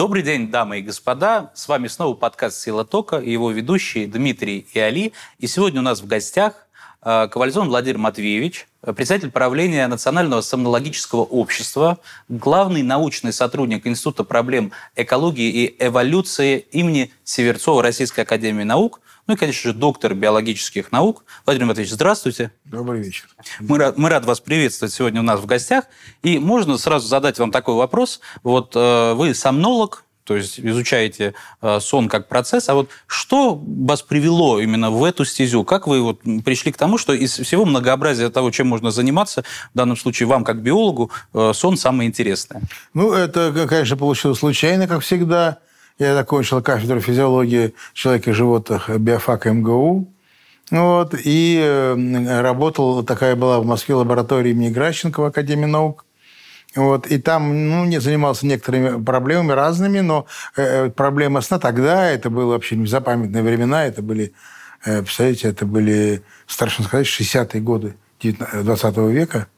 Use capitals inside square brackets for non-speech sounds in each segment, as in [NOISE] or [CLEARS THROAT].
Добрый день, дамы и господа. С вами снова подкаст «Сила тока» и его ведущие Дмитрий и Али. И сегодня у нас в гостях э, Ковальзон Владимир Матвеевич, председатель правления Национального сомнологического общества, главный научный сотрудник Института проблем экологии и эволюции имени Северцова Российской академии наук, ну и, конечно же, доктор биологических наук. Владимир Матвеевич, здравствуйте. Добрый вечер. Мы, мы рады вас приветствовать сегодня у нас в гостях. И можно сразу задать вам такой вопрос. Вот э, вы сомнолог, то есть изучаете э, сон как процесс. А вот что вас привело именно в эту стезю? Как вы вот пришли к тому, что из всего многообразия того, чем можно заниматься, в данном случае вам как биологу, э, сон самое интересное? Ну, это, конечно, получилось случайно, как всегда. Я закончил кафедру физиологии человека и животных биофака МГУ. Вот, и э, работал, такая была в Москве лаборатория имени Гращенко в Академии наук. Вот, и там ну, не занимался некоторыми проблемами разными, но э, проблема сна тогда, это было вообще незапамятные времена, это были, э, представляете, это были, страшно сказать, 60-е годы 20 века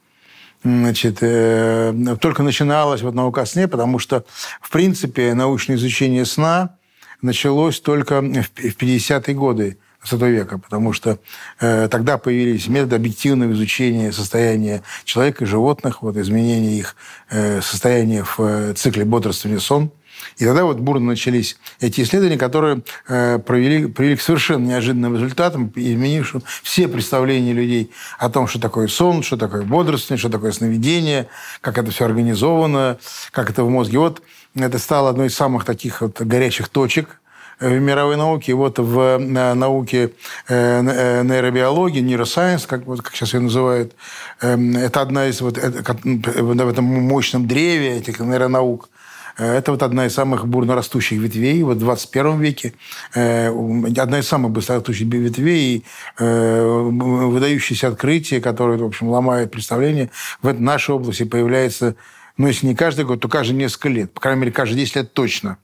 значит, э, только начиналась вот наука о сне, потому что, в принципе, научное изучение сна началось только в 50-е годы 20 века, потому что э, тогда появились методы объективного изучения состояния человека и животных, вот, изменения их э, состояния в э, цикле бодрствования сон – и тогда вот бурно начались эти исследования, которые э, провели, привели к совершенно неожиданным результатам, изменившим все представления людей о том, что такое сон, что такое бодрствование, что такое сновидение, как это все организовано, как это в мозге. Вот это стало одной из самых таких вот горячих точек в мировой науке, вот в э, науке э, нейробиологии, нейросайенс, как, вот, как сейчас ее называют, эм, это одна из вот в этом мощном древе этих нейронаук – Э, это вот одна из самых бурно растущих ветвей вот в 21 веке. Э, одна из самых быстрорастущих ветвей и э, выдающиеся открытия, которые, в общем, ломают представление. В нашей области появляется, ну, если не каждый год, то каждые несколько лет. По крайней мере, каждые 10 лет точно.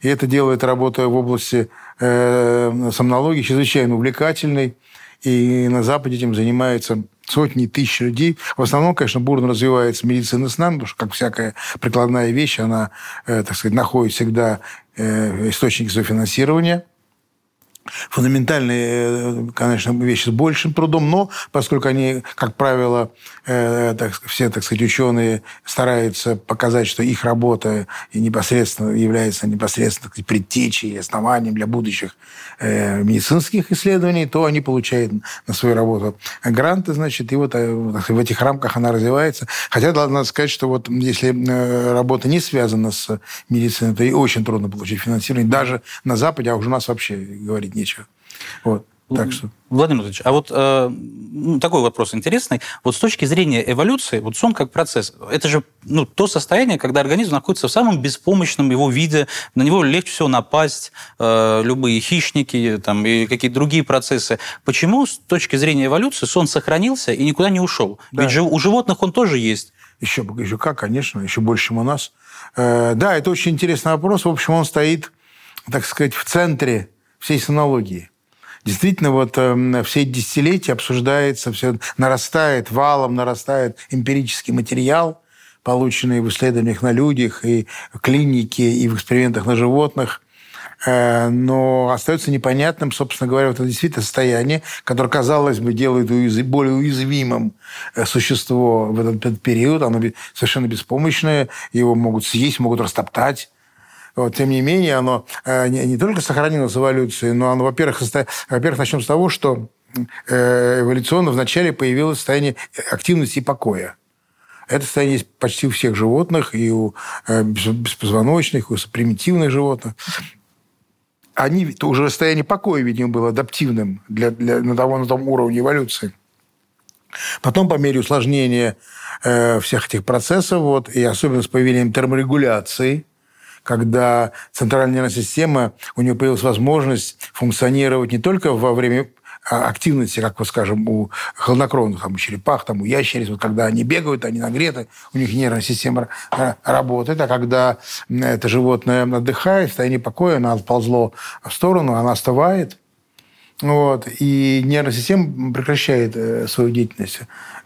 И это делает работа в области сомнологии чрезвычайно увлекательной. И на Западе этим занимается сотни тысяч людей. В основном, конечно, бурно развивается медицина сна, потому что, как всякая прикладная вещь, она, э, так сказать, находит всегда э, источники своего финансирования – фундаментальные, э, конечно, вещи с большим трудом, но поскольку они, как правило, э, так, все, так сказать, ученые стараются показать, что их работа непосредственно является непосредственно сказать, предтечей и основанием для будущих э, медицинских исследований, то они получают на свою работу гранты, значит, и вот в этих рамках она развивается. Хотя, надо сказать, что вот если работа не связана с медициной, то и очень трудно получить финансирование, даже на Западе, а уже у нас вообще говорить нечего. Вот. Так что... Владимир Владимирович, а вот э, ну, такой вопрос интересный. Вот с точки зрения эволюции, вот сон как процесс, это же ну, то состояние, когда организм находится в самом беспомощном его виде, на него легче всего напасть, э, любые хищники там, и какие-то другие процессы. Почему с точки зрения эволюции сон сохранился и никуда не ушел? Да. Ведь у животных он тоже есть. Еще, еще как, конечно, еще больше, чем у нас. Э, да, это очень интересный вопрос. В общем, он стоит, так сказать, в центре всей сонологии. Действительно, вот э, все десятилетия обсуждается, все нарастает валом, нарастает эмпирический материал, полученный в исследованиях на людях и в клинике, и в экспериментах на животных. Э, но остается непонятным, собственно говоря, вот это действительно состояние, которое, казалось бы, делает более уязвимым э, существо в этот период. Оно совершенно беспомощное, его могут съесть, могут растоптать. Вот, тем не менее, оно э, не, не только сохранилось в эволюции, но оно, во-первых, во-первых, начнем с того, что э, эволюционно вначале появилось состояние активности и покоя. Это состояние есть почти у всех животных, и у э, беспозвоночных, и у примитивных животных. Они, уже состояние покоя, видимо, было адаптивным для, для, на, того, на том уровне эволюции. Потом, по мере усложнения э, всех этих процессов, вот, и особенно с появлением терморегуляции, когда центральная нервная система, у нее появилась возможность функционировать не только во время а, активности, как, скажем, у холоднокровных, там, у черепах, там, у ящериц, вот, когда они бегают, они нагреты, у них нервная система работает, а когда это животное отдыхает, в состоянии покоя, оно отползло в сторону, она остывает, вот, и нервная система прекращает э, свою деятельность.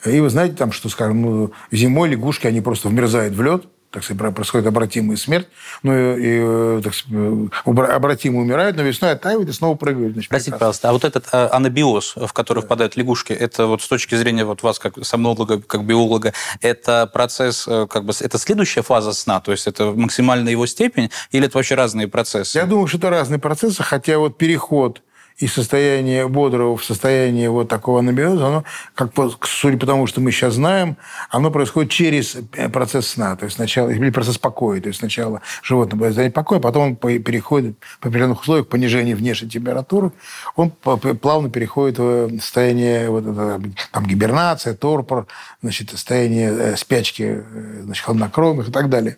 И вы знаете, там, что, скажем, ну, зимой лягушки, они просто вмерзают в лед, так сказать, происходит обратимая смерть, ну и, и так сказать, обратимо умирают, но весной оттаивают и снова прыгают. Значит, Простите, пожалуйста, а вот этот а, анабиоз, в который да. впадают лягушки, это вот с точки зрения вот вас, как сомнолога, как биолога, это процесс, э, как бы, это следующая фаза сна, то есть это максимальная его степень, или это вообще разные процессы? Я думаю, что это разные процессы, хотя вот переход из состояния бодрого в состояние вот такого анабиоза, оно, как, судя по тому, что мы сейчас знаем, оно происходит через э, процесс сна, то есть сначала, или процесс покоя, то есть сначала животное будет занять покой, а потом он переходит по определенных условиях понижения внешней температуры, он плавно переходит в состояние вот это, там, гибернация, торпор, значит, состояние э, спячки э, значит, хладнокровных и так далее.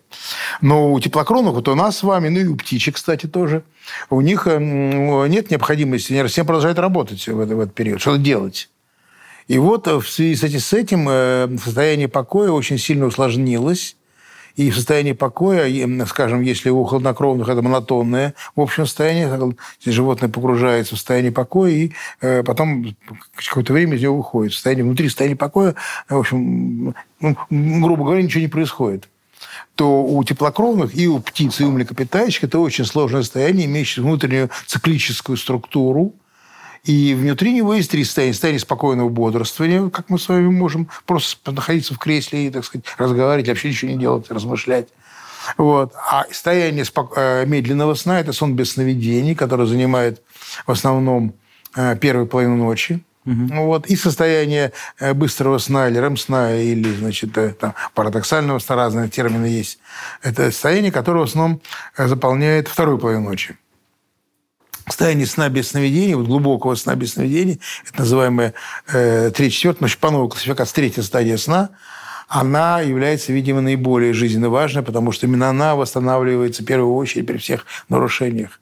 Но у теплокровных, вот у нас с вами, ну и у птичек, кстати, тоже – у них эм, нет необходимости, нервная система продолжает работать в этот, в этот период, что-то делать. И вот э, в связи с этим э, состояние покоя очень сильно усложнилось. И в состоянии покоя, скажем, если у хладнокровных это монотонное в общем состоянии, животное погружается в состояние покоя, и э, потом какое-то время из него выходит. В состоянии, внутри состояния покоя, в общем, грубо говоря, ничего не происходит то у теплокровных и у птиц, и у млекопитающих это очень сложное состояние, имеющее внутреннюю циклическую структуру. И внутри него есть три состояния. Состояние спокойного бодрствования, как мы с вами можем просто находиться в кресле и, так сказать, разговаривать, вообще ничего не делать, размышлять. Вот. А состояние спок... Э, медленного сна – это сон без сновидений, который занимает в основном э, первую половину ночи. Угу. Вот. И состояние э, быстрого сна или рэм-сна, или, значит, э, там, парадоксального сна, разные термины есть. Это состояние, которое в основном э, заполняет вторую половину ночи. Состояние сна без сновидений, вот глубокого сна без сновидений, это называемая э, третья, четвертая, значит, по новой классификации третья стадия сна, она является, видимо, наиболее жизненно важной, потому что именно она восстанавливается в первую очередь при всех нарушениях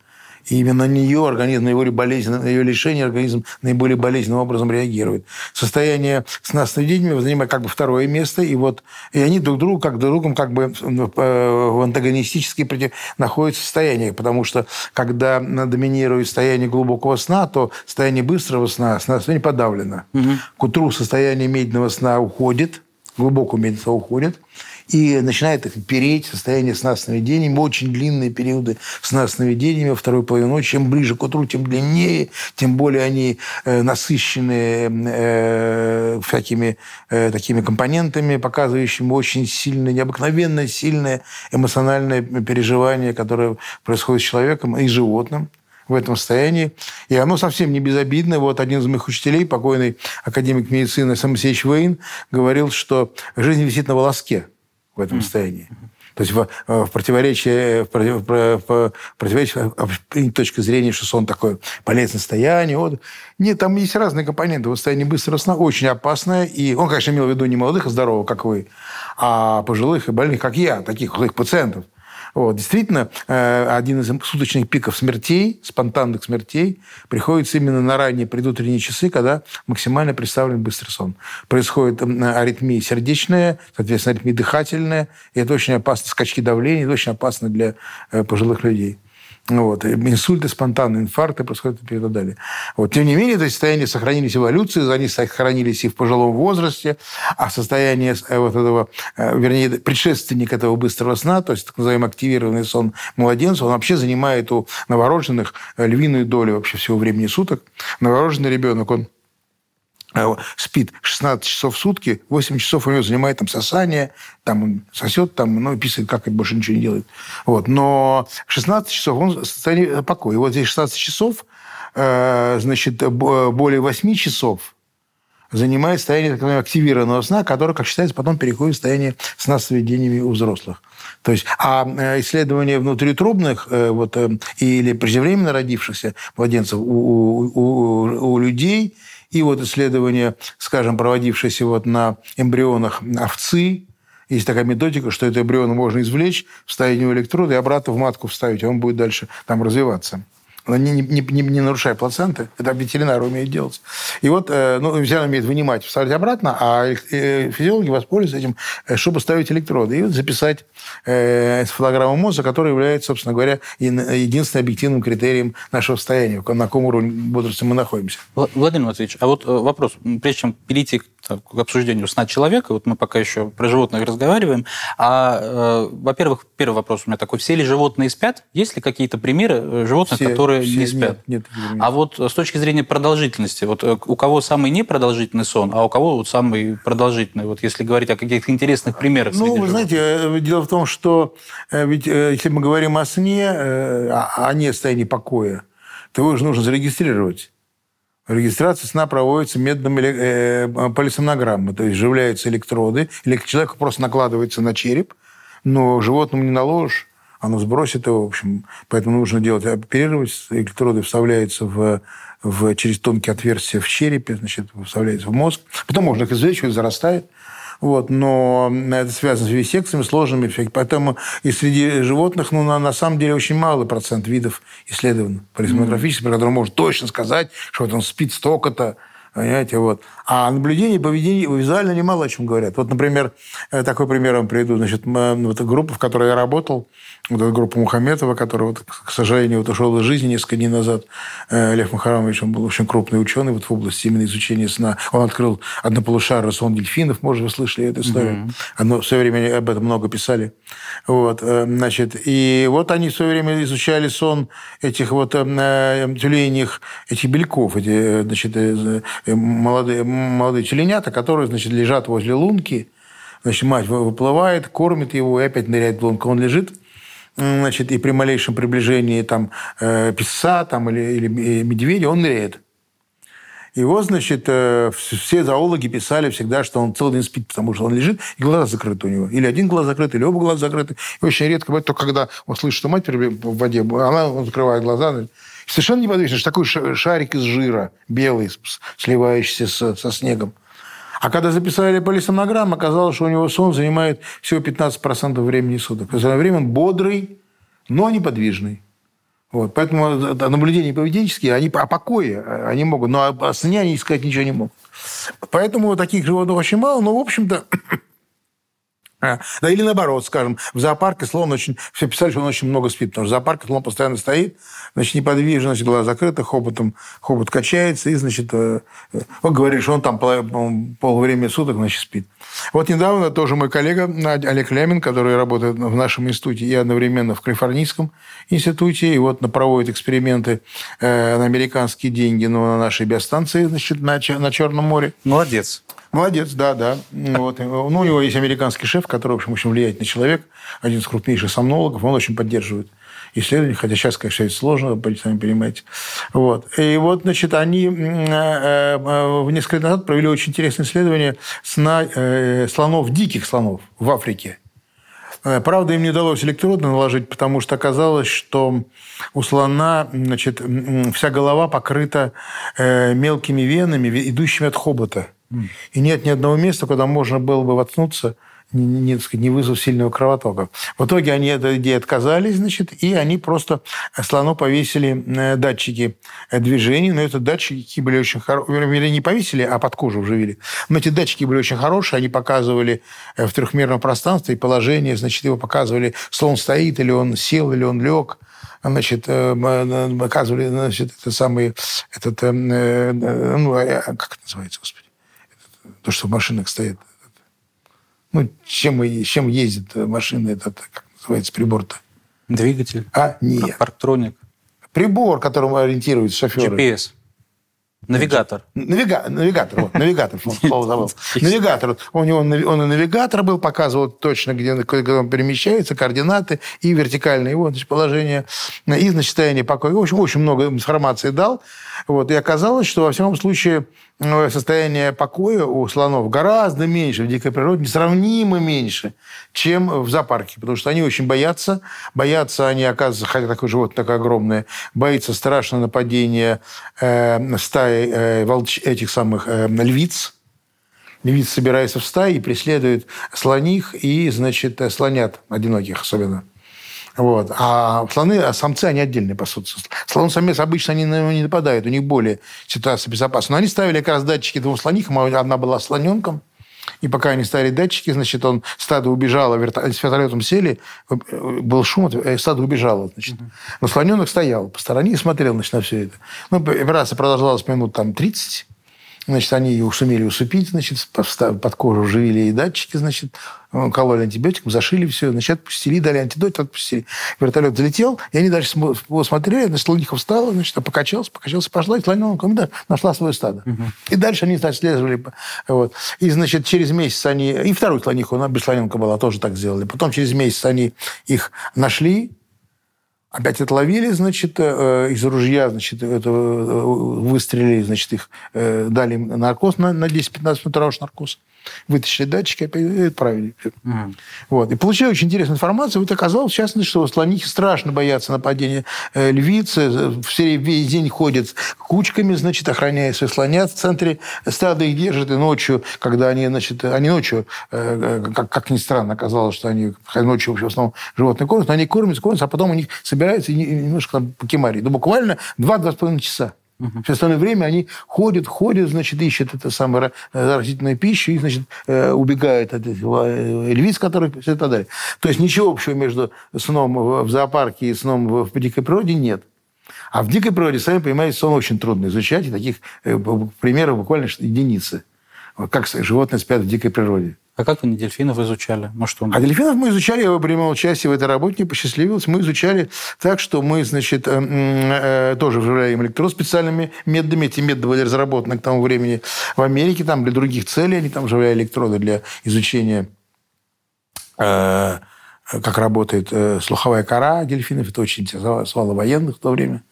и именно на нее организм, наиболее болезненно, на ее лишение организм наиболее болезненным образом реагирует. Состояние сна сновидениями занимает как бы второе место, и вот и они друг другу, как друг другом, как бы в антагонистически против, находятся в состояниях, потому что когда доминирует состояние глубокого сна, то состояние быстрого сна, состояние подавлено. Угу. К утру состояние медленного сна уходит, глубокого медленного сна уходит, и начинает их переть, состояние сна сновидениями, очень длинные периоды сна сновидениями во второй половине ночи. Чем ближе к утру, тем длиннее, тем более они э, насыщены э, всякими э, такими компонентами, показывающими очень сильное, необыкновенно сильное эмоциональное переживание, которое происходит с человеком и животным в этом состоянии. И оно совсем не безобидное. Вот один из моих учителей, покойный академик медицины Самсеевич Вейн, говорил, что жизнь висит на волоске в этом состоянии. То есть в, в противоречие, в противоречие точки зрения, что сон такое полезное состояние. Вот. Нет, там есть разные компоненты. Вот состояние быстрого сна очень опасное. И он, конечно, имел в виду не молодых и здоровых, как вы, а пожилых и больных, как я, таких их пациентов. Вот. Действительно, э, один из суточных пиков смертей, спонтанных смертей, приходится именно на ранние предутренние часы, когда максимально представлен быстрый сон. Происходит аритмия сердечная, соответственно, аритмия дыхательная, и это очень опасно, скачки давления, это очень опасно для э, пожилых людей. Вот. Инсульты, спонтанные инфаркты происходят и так далее. Вот. Тем не менее, эти состояния сохранились в эволюции, они сохранились и в пожилом возрасте, а состояние э, вот этого, э, вернее, предшественник этого быстрого сна, то есть так называемый активированный сон младенца, он вообще занимает у новорожденных э, львиную долю вообще всего времени суток. Новорожденный ребенок, он спит 16 часов в сутки, 8 часов у него занимает там сосание, там он сосет, там, ну, писает, как и больше ничего не делает. Вот. Но 16 часов он в состоянии покоя. Вот здесь 16 часов, э, значит, более 8 часов занимает состояние так активированного сна, которое, как считается, потом переходит в состояние сна с сновидениями у взрослых. То есть, а э, исследования внутриутробных вот, или преждевременно родившихся младенцев у, у, у, у людей – и вот исследования, скажем, проводившиеся вот на эмбрионах овцы, есть такая методика, что этот эмбрион можно извлечь, вставить в него электроды и обратно в матку вставить, и он будет дальше там развиваться не, не, не, не нарушая плаценты. Это ветеринары умеют делать. И вот э, ну, ветеринар умеет вынимать, вставлять обратно, а э, физиологи воспользуются этим, э, чтобы ставить электроды. И вот записать фотограмму мозга, которая является, собственно говоря, единственным объективным критерием нашего состояния, на каком уровне бодрости мы находимся. Владимир Матвеевич, а вот вопрос, прежде чем перейти к обсуждению сна человека. Вот мы пока еще про животных разговариваем. А, э, во-первых, первый вопрос у меня такой. Все ли животные спят? Есть ли какие-то примеры э, животных, Все- которые все не спят? Нет, нет, А вот с точки зрения продолжительности, вот э, у кого самый непродолжительный сон, а у кого вот самый продолжительный, вот если говорить о каких-то интересных примерах Ну, вы животных. знаете, э, дело в том, что э, ведь э, если мы говорим о сне, э, о о не состоянии покоя, то его же нужно зарегистрировать. Регистрация сна проводится методом эле- э, полисомнограммы, то есть вживляются электроды, или человеку просто накладывается на череп, но животному не наложишь, оно сбросит его, в общем, поэтому нужно делать оперировать, электроды вставляются в, в, через тонкие отверстия в черепе, значит, вставляются в мозг, потом можно их извлечь, зарастает. Вот, но это связано с вивисекциями, сложными. всякими. Поэтому и среди животных, ну, на, на самом деле, очень малый процент видов исследован полисомнографически, про который можно точно сказать, что вот он спит столько-то, Понимаете, вот. А наблюдение, поведение визуально немало о чем говорят. Вот, например, э, такой пример вам приведу. Значит, м, вот группа, в которой я работал, вот эта группа Мухаметова, который, вот, к сожалению, вот ушел из жизни несколько дней назад. Э, Лев Махарамович, он был очень крупный ученый вот в области именно изучения сна. Он открыл однополушарный сон дельфинов, может, вы слышали эту историю. Одно, в свое время об этом много писали. Вот, э, значит, и вот они в свое время изучали сон этих вот э, тюленях, этих бельков, эти, значит, молодые, молодые тюленята, которые, значит, лежат возле лунки, значит, мать вы- выплывает, кормит его и опять ныряет в лунку. Он лежит, значит, и при малейшем приближении там э, песца там, или, или э, медведя он ныряет. Вот, значит, э, вс- все зоологи писали всегда, что он целый день спит, потому что он лежит, и глаза закрыты у него. Или один глаз закрыт, или оба глаза закрыты. И очень редко бывает, только когда он слышит, что мать в воде, она он закрывает глаза. Совершенно неподвижно, что такой ша- шарик из жира, белый, сливающийся с- со снегом. А когда записали полисомнограмм, оказалось, что у него сон занимает всего 15% времени суток. В остальное время он бодрый, но неподвижный. Вот. Поэтому это наблюдения поведенческие, они о покое они могут, но о сне они сказать ничего не могут. Поэтому таких животных очень мало, но, в общем-то, [CLEARS THROAT] Да или наоборот, скажем, в зоопарке слон очень... Все писали, что он очень много спит, потому что в зоопарке слон постоянно стоит, значит, неподвижно, значит, глаза закрыты, хоботом, хобот качается, и, значит, э, э, он говорит, что он там пол, пол- полвремени суток, значит, спит. Вот недавно тоже мой коллега Олег Лямин, который работает в нашем институте и одновременно в Калифорнийском институте, и вот проводит эксперименты э, на американские деньги, но на нашей биостанции, значит, на, на Черном море. Молодец. Молодец, да, да. Вот. Ну, у него есть американский шеф, который, в общем, очень влиятельный человек, один из крупнейших сомнологов, он очень поддерживает исследования, хотя сейчас, конечно, это сложно, сами понимаете. Вот. И вот, значит, они э, э, в несколько лет назад провели очень интересное исследование сна э, слонов, диких слонов в Африке. Правда, им не удалось электроды наложить, потому что оказалось, что у слона значит, вся голова покрыта мелкими венами, ве- идущими от хобота. И нет ни одного места, куда можно было бы воткнуться, не, не, сказать, не вызвав сильного кровотока. В итоге они от этой идеи отказались, значит, и они просто слону повесили э, датчики э, движений, но эти датчики были очень хорошие, не повесили, а под кожу вживили. Но эти датчики были очень хорошие, они показывали э, в трехмерном пространстве положение, значит, его показывали, слон стоит, или он сел, или он лег, значит, показывали, значит, это самый, этот, ну, как это называется, господи, то, что в машинах стоит. Ну, чем, чем ездит машина, этот, как называется, прибор-то? Двигатель. А, нет. Парктроник. Прибор, которым ориентируются шоферы. GPS. Навигатор. Навига- навигатор, вот, навигатор, [LAUGHS] слово забыл. Навигатор. У него он и навигатор был, показывал точно, где он, перемещается, координаты и вертикальное его значит, положение, и значит, состояние покоя. В общем, очень много информации дал. Вот, и оказалось, что во всяком случае состояние покоя у слонов гораздо меньше в дикой природе, несравнимо меньше, чем в зоопарке. Потому что они очень боятся. Боятся они, оказывается, хотя такое животное такое огромное, боится страшно нападения э, стаи э, волч- этих самых э, львиц. Львиц собирается в стаи и преследует слоних и, значит, э, слонят, одиноких особенно. Вот. А слоны, а самцы, они отдельно пасутся. Слон-самец обычно они на него не нападают, у них более ситуация безопасна. Но они ставили как раз датчики двум слонихам, одна была слоненком. И пока они ставили датчики, значит, он, стадо убежало, верто- с вертолетом сели, э, был шум, э, стадо убежало, значит. Но слоненок стоял по стороне и смотрел, значит, на все это. Ну, операция продолжалась минут там 30. Значит, они его сумели усыпить, значит, под кожу вживили и датчики, значит, кололи антибиотиком, зашили все, значит, отпустили, дали антидот, отпустили. Вертолет залетел, и они дальше смотрели, значит, Луниха встала, значит, покачался, покачался, пошла, и слоненок, да, нашла свое стадо. Угу. И дальше они, значит, следовали. Вот. И, значит, через месяц они... И вторую слониху, она без слоненка была, тоже так сделали. Потом через месяц они их нашли, Опять отловили, значит, э, из ружья, значит, это, э, выстрелили, значит, их э, дали наркоз на, на 10-15 минут, наркоз вытащили датчики, и отправили. Угу. Вот. И получили очень интересную информацию. Вот оказалось, в частности, что слонихи страшно боятся нападения э, львицы. Все весь день ходят кучками, значит, охраняя своих слонят в центре стада их держат. И ночью, когда они, значит, они ночью, э, как, как ни странно, оказалось, что они ночью в основном животные кормят, но они кормятся, кормятся, а потом у них собираются немножко там покемарить. Ну, буквально 2-2,5 часа. Все остальное время они ходят, ходят, значит, ищут это самое э, растительную пищу и, значит, э, убегают от э, львиц, которых все это далее. То есть ничего общего между сном в зоопарке и сном в дикой природе нет. А в дикой природе, сами понимаете, сон очень трудно изучать, и таких примеров буквально единицы. Как животные спят в дикой природе. А как вы дельфинов изучали? Может, он... А дельфинов мы изучали, я принимал участие в этой работе, не посчастливилось. Мы изучали так, что мы, значит, э, э, тоже вживляем электрод специальными методами. Эти методы были разработаны к тому времени в Америке, там для других целей. Они там вживляли электроды для изучения э, как работает слуховая кора дельфинов. Это очень интересовало военных в то время.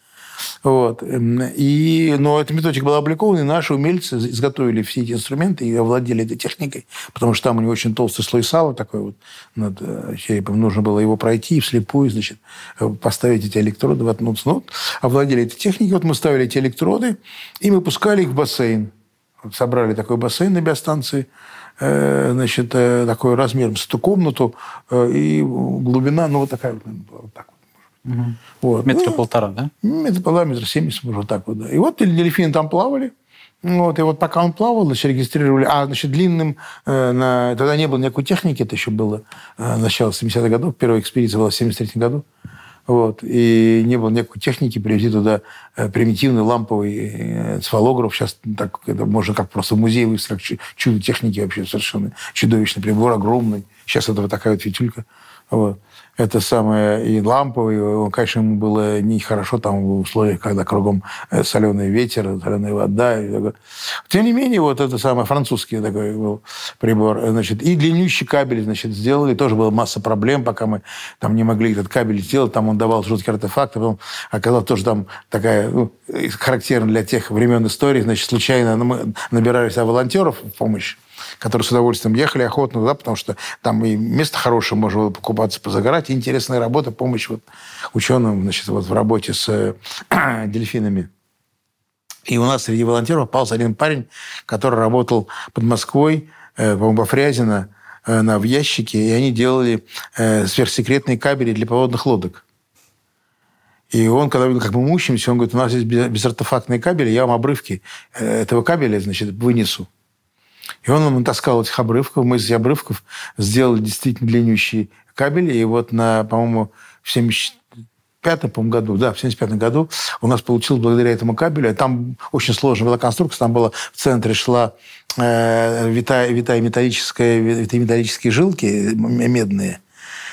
Вот. Эм, и, но эта методика была опубликована, и наши умельцы изготовили все эти инструменты и овладели этой техникой, потому что там у него очень толстый слой сала такой вот над э, черепом. Нужно было его пройти и вслепую, значит, э, поставить эти электроды, воткнуться. Ну, вот, овладели этой техникой. Вот мы ставили эти электроды, и мы пускали их в бассейн. Вот собрали такой бассейн на биостанции, э, значит, такой размером с эту комнату, и глубина, ну, вот такая вот так Угу. Вот. Метра ну, полтора, да? Метра полтора, метра семьдесят, может, так вот, да. И вот дельфины там плавали. Вот, и вот пока он плавал, значит, регистрировали... А, значит, длинным... Э, на, тогда не было никакой техники, это еще было э, начало 70-х годов. Первая экспедиция была в 73 году. Вот, и не было никакой техники привезти туда э, примитивный ламповый э, сфалограф. Сейчас так, это можно как просто музей выставить, как чудо техники вообще совершенно чудовищный прибор, огромный. Сейчас это вот такая вот фитюлька. Вот это самое, и ламповый, конечно, ему было нехорошо там в условиях, когда кругом э, соленый ветер, соленая вода. Тем не менее, вот это самое французский такой был прибор. Значит, и длиннющий кабель, значит, сделали. Тоже была масса проблем, пока мы там не могли этот кабель сделать. Там он давал жуткие артефакты. Потом оказалось тоже там такая, ну, характерная для тех времен истории. Значит, случайно мы набирались волонтеров в помощь которые с удовольствием ехали охотно туда, потому что там и место хорошее, можно было покупаться, позагорать, и интересная работа, помощь вот ученым значит, вот в работе с э, [CLEARS THROAT] дельфинами. И у нас среди волонтеров попался один парень, который работал под Москвой, э, по-моему, во Фрязино, э, на, в ящике, и они делали э, сверхсекретные кабели для подводных лодок. И он, когда видел, как мы мучаемся, он говорит, у нас есть безартефактные кабели, я вам обрывки э, этого кабеля, значит, вынесу. И он нам таскал этих обрывков. Мы из обрывков сделали действительно длиннющие кабели. И вот на, по-моему, в 75 по году, да, в 75 году у нас получилось благодаря этому кабелю. Там очень сложная была конструкция. Там была в центре шла э, витая металлическая, витая металлические жилки медные.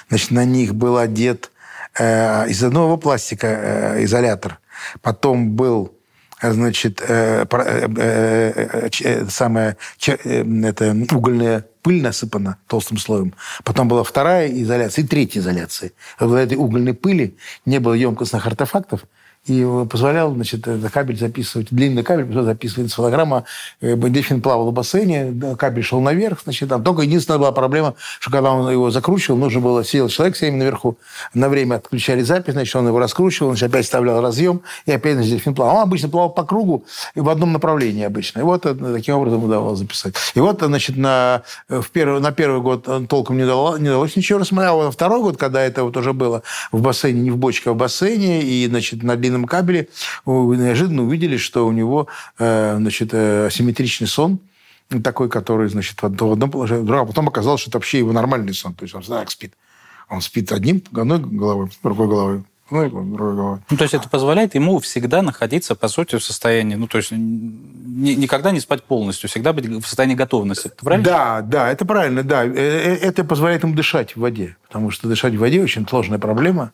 Значит, на них был одет э, из одного пластика э, изолятор. Потом был значит, э, э, э, самая это, угольная пыль насыпана толстым слоем. Потом была вторая изоляция и третья изоляция. В этой угольной пыли не было емкостных артефактов, и позволял, значит, кабель записывать, длинный кабель записывать фотограмма. Э, дельфин плавал в бассейне, кабель шел наверх, значит, там только единственная была проблема, что когда он его закручивал, нужно было, сидел человек с наверху, на время отключали запись, значит, он его раскручивал, значит, опять вставлял разъем, и опять, значит, дельфин плавал. Он обычно плавал по кругу и в одном направлении обычно. И вот э, таким образом удавалось записать. И вот, значит, на, в первый, на первый год толком не, дало, не удалось ничего рассмотреть, а на второй год, когда это вот уже было в бассейне, не в бочке, а в бассейне, и, значит, на длинном кабеле, неожиданно увидели, что у него э, значит, э, асимметричный сон, такой, который, значит, в одном положении, а потом оказалось, что это вообще его нормальный сон. То есть он так спит. Он спит одним, одной головой, другой головой. Ну, ну, то есть это позволяет ему всегда находиться, по сути, в состоянии, ну, то есть ни, никогда не спать полностью, всегда быть в состоянии готовности. Это правильно? Да, да, это правильно, да. Э, это позволяет ему дышать в воде, потому что дышать в воде очень сложная проблема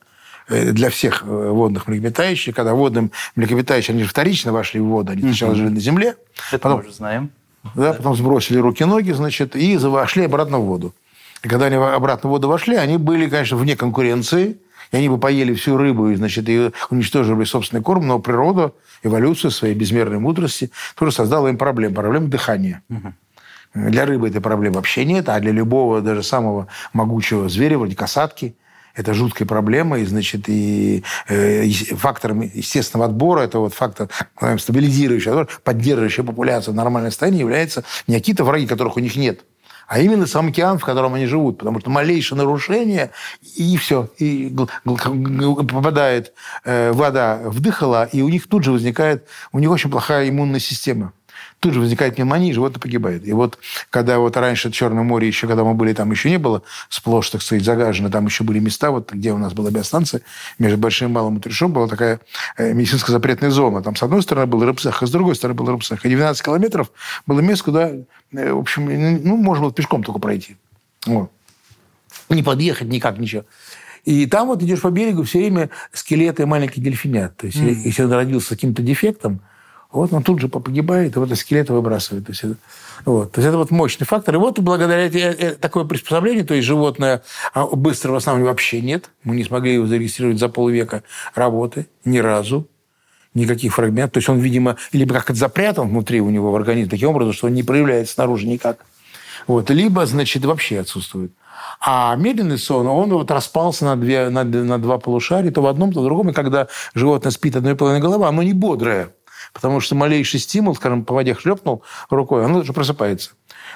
для всех водных млекопитающих. Когда водным млекопитающие, они же вторично вошли в воду, они сначала жили на земле. Это потом, мы уже знаем. Да, потом сбросили руки-ноги, значит, и вошли обратно в воду. И когда они обратно в воду вошли, они были, конечно, вне конкуренции, и они бы поели всю рыбу и, значит, и уничтожили собственный корм, но природа, эволюция своей безмерной мудрости тоже создала им проблем, проблем дыхания. Угу. Для рыбы этой проблемы вообще нет, а для любого, даже самого могучего зверя, вроде касатки, это жуткая проблема, и, значит, и э, фактором естественного отбора, это вот фактор стабилизирующий, поддерживающий популяцию в нормальном состоянии является не какие-то враги, которых у них нет, а именно сам океан, в котором они живут. Потому что малейшее нарушение, и все, и попадает э, вода в дыхало, и у них тут же возникает, у них очень плохая иммунная система тут же возникает пневмония, и животное погибает. И вот когда вот раньше Черное море еще, когда мы были, там еще не было сплошь, так сказать, загажено, там еще были места, вот где у нас была биостанция, между Большим и Малым Утрешом была такая э, медицинская запретная зона. Там с одной стороны был рыбцех, а с другой стороны был рыбцех. И 12 километров было место, куда, э, в общем, ну, можно было пешком только пройти. Вот. Не подъехать никак, ничего. И там вот идешь по берегу, все время скелеты маленьких дельфинят. То есть, mm. если он родился с каким-то дефектом, вот он тут же погибает, и вот скелеты выбрасывает. То есть, вот. То есть это вот мощный фактор. И вот благодаря э, э, такое приспособлению, то есть животное а, быстро в основном вообще нет. Мы не смогли его зарегистрировать за полвека работы ни разу. Никаких фрагментов. То есть он, видимо, либо как-то запрятан внутри у него в организме таким образом, что он не проявляется снаружи никак. Вот. Либо, значит, вообще отсутствует. А медленный сон, он вот распался на, две, на, на два полушария, то в одном, то в другом. И когда животное спит одной половиной головы, оно не бодрое. Потому что малейший стимул, скажем, по воде хлепнул рукой, он уже просыпается.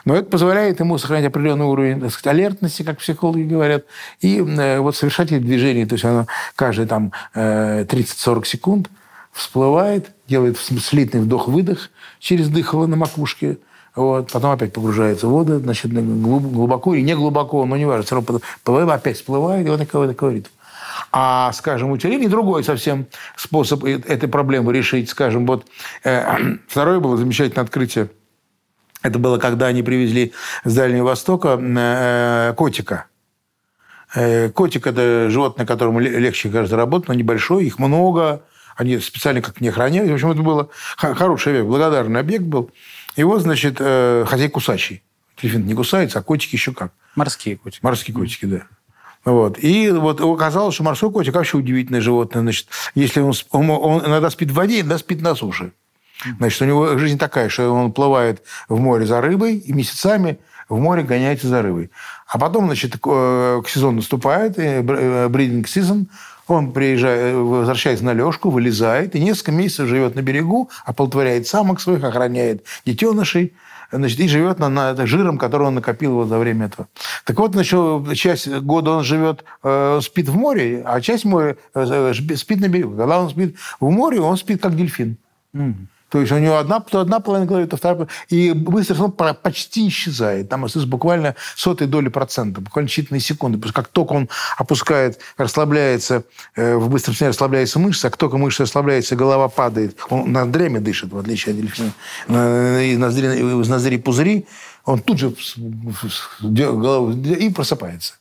Но это позволяет ему сохранять определенный уровень так сказать, алертности, как психологи говорят, и э, вот совершать эти движения. То есть оно каждые там 30-40 э, секунд всплывает, делает слитный вдох-выдох через дыхало на макушке, вот, потом опять погружается в воду, значит, глубоко или не глубоко, но не важно, все равно опять всплывает, и вот такой, такой ритм. А, скажем, у тюленей другой совсем способ этой проблемы решить. Скажем, вот э, [CLEARS THROAT] второе было замечательное открытие. Это было, когда они привезли с Дальнего Востока э, котика. Э, котик – это животное, которому легче, кажется, работать, но небольшой, их много, они специально как не охраняют. В общем, это было хороший объект, благодарный объект был. И вот, значит, э, хозяй кусачий. Дельфин не кусается, а котики еще как. Морские котики. Морские котики, да. Вот. И вот оказалось, что морской котик вообще удивительное животное. Значит, если он, он, он иногда спит в воде, иногда спит на суше. Значит, у него жизнь такая, что он плывает в море за рыбой и месяцами в море гоняется за рыбой. А потом, значит, к сезону наступает, бридинг э, сезон, он приезжает, возвращается на лёжку, вылезает и несколько месяцев живет на берегу, оплодотворяет самок своих, охраняет детенышей, значит, и живет на, на жиром, который он накопил вот за время этого. Так вот, значит, часть года он живет, э, спит в море, а часть моря э, спит на берегу. Когда он спит в море, он спит как дельфин. Mm-hmm. То есть у него одна, то одна половина головы, то вторая И быстрый сон почти исчезает. Там остается буквально сотой доли процента, буквально считанные секунды. Потому что как только он опускает, расслабляется, э, в быстром сне расслабляется мышца, а как только мышца расслабляется, голова падает. Он на дреме дышит, в отличие от дельфина. Из ноздри, из ноздри пузыри, он тут же и просыпается.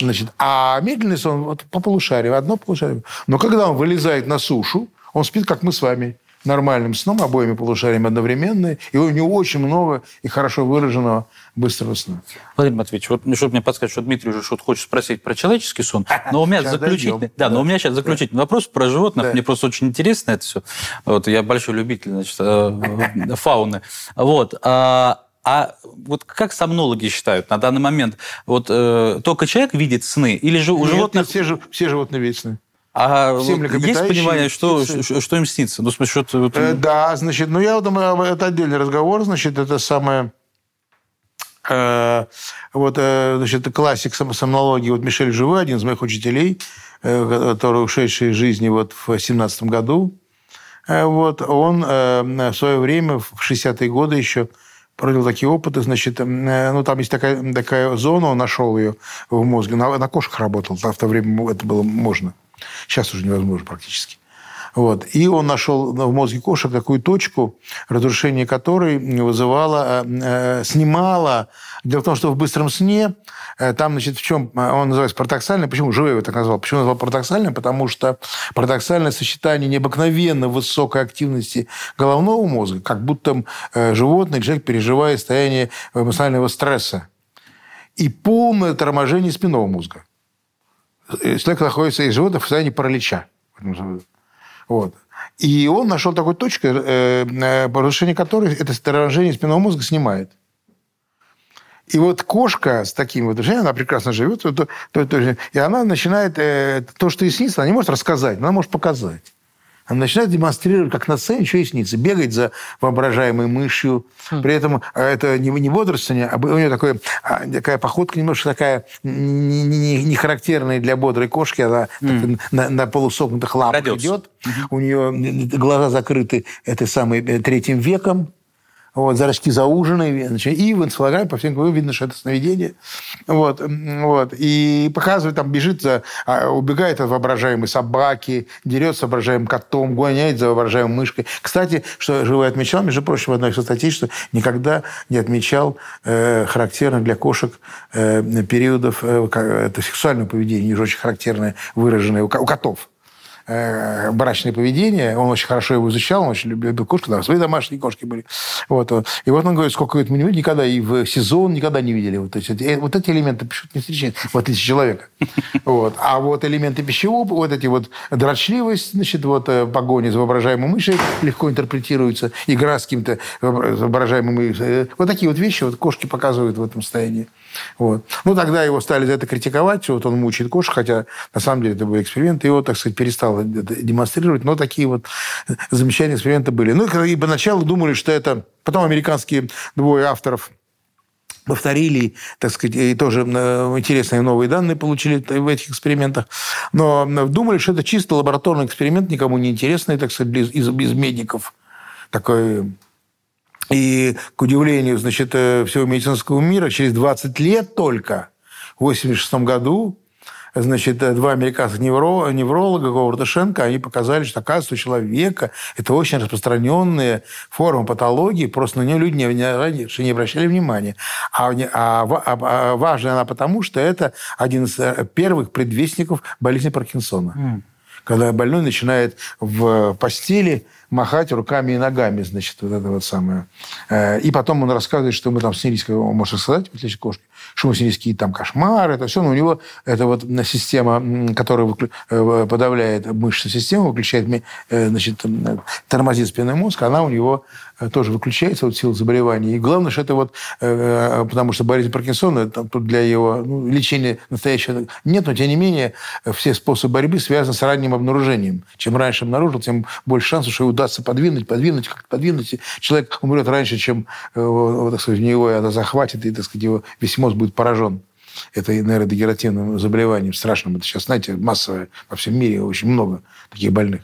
Значит, а медленный сон вот, по полушарию, одно полушарие. Но когда он вылезает на сушу, он спит, как мы с вами нормальным сном, обоими полушариями одновременно, и у него очень много и хорошо выраженного быстрого сна. Владимир Матвеевич, вот чтобы мне подсказать, что Дмитрий уже что-то хочет спросить про человеческий сон, но у меня заключительный, да, но у меня сейчас заключительный вопрос про животных, мне просто очень интересно это все. Вот я большой любитель, значит, э, фауны. Вот. А, а вот как сомнологи считают на данный момент, вот э, только человек видит сны или же у Нет, животных... Все, все животные видят сны. А вот есть понимание, что, что, что им снится? Ну, смысле, что вот... э, да, значит, ну, я думаю, это отдельный разговор, значит, это самое... Э, вот, э, значит, классик сомнологии, вот Мишель Живой, один из моих учителей, э, который ушедший из жизни вот в 17 году, э, вот, он э, в свое время, в 60-е годы еще, провел такие опыты, значит, э, ну, там есть такая, такая зона, он нашел ее в мозге, на, на кошках работал, в то время это было можно. Сейчас уже невозможно практически. Вот. И он нашел в мозге кошек такую точку, разрушение которой вызывало, э, снимало. Дело в том, что в быстром сне э, там, значит, в чем он называется парадоксальным. Почему Живой его так назвал? Почему назвал парадоксальным? Потому что парадоксальное сочетание необыкновенно высокой активности головного мозга, как будто э, животное, человек переживает состояние эмоционального стресса, и полное торможение спинного мозга. Человек находится из животных в состоянии паралича. Вот. И он нашел такую точку, э, э, разрушение которой это торможение спинного мозга снимает. И вот кошка с таким вот движением, она прекрасно живет, и она начинает э, то, что ей снится, она не может рассказать, она может показать. Она начинает демонстрировать, как на сцене, что ей снится. Бегать за воображаемой мышью. Хм. При этом а, это не, не бодрствование, а у нее такое, а, такая походка немножко такая не, не, не характерная для бодрой кошки. Она хм. на, на полусогнутых лапах Радиус. идет. Угу. У нее глаза закрыты этой самой э, третьим веком вот, зрачки заужены, и в энцефалограмме по всем говорю, видно, что это сновидение. Вот, вот, и показывает, там бежит, за, а, убегает от воображаемой собаки, дерется с воображаемым котом, гоняет за воображаемой мышкой. Кстати, что Живой отмечал, между прочим, в одной из статей, что никогда не отмечал э, характерных для кошек э, периодов э, это сексуального поведения, не очень характерное, выраженное у котов э, брачное поведение. Он очень хорошо его изучал, он очень любил кошку. Да, свои домашние кошки были. Вот. И вот он говорит, сколько это мы никогда и в сезон никогда не видели. Вот, эти, э, вот эти элементы почему-то не встречаются, в отличие от человека. [LAUGHS] Вот. А вот элементы пищевого, вот эти вот дрочливость, значит, вот э, погони за воображаемой мышей легко интерпретируется, игра с каким-то воображаемым мышей. Э, вот такие вот вещи вот кошки показывают в этом состоянии. Вот. Ну, тогда его стали за это критиковать, вот он мучает кошек, хотя на самом деле это был эксперимент, и его, так сказать, перестал демонстрировать, но такие вот замечательные эксперименты были. Ну, и поначалу думали, что это... Потом американские двое авторов повторили, так сказать, и тоже э, интересные новые данные получили в этих экспериментах. Но думали, что это чисто лабораторный эксперимент, никому не интересный, так сказать, из, из медиков. Такой и, к удивлению, значит, э, всего медицинского мира, через 20 лет только, в 1986 году, значит, э, два американских невро, невролога, Говард и Шенко, они показали, что, оказывается, у человека это очень распространенная форма патологии, просто на нее люди не, не, не обращали внимания. А, а, а, а важна она потому, что это один из э, первых предвестников болезни Паркинсона. Mm. Когда больной начинает в постели махать руками и ногами, значит, вот это вот самое. Э, и потом он рассказывает, что мы там снились, он может сказать, в отличие от кошки, что мы снились какие-то там кошмары, это все, но у него это вот система, которая э, подавляет мышечную систему, выключает, э, значит, тормозит спинной мозг, она у него тоже выключается от сил заболевания. И главное, что это вот, потому что болезнь Паркинсона, тут для его ну, лечения настоящего нет, но тем не менее все способы борьбы связаны с ранним обнаружением. Чем раньше обнаружил, тем больше шансов, что удастся подвинуть, подвинуть, как подвинуть. человек умрет раньше, чем э, так сказать, него это захватит, и так сказать, его весь мозг будет поражен это нейродегенеративным заболеванием страшным. Это сейчас, знаете, массовое во всем мире очень много таких больных.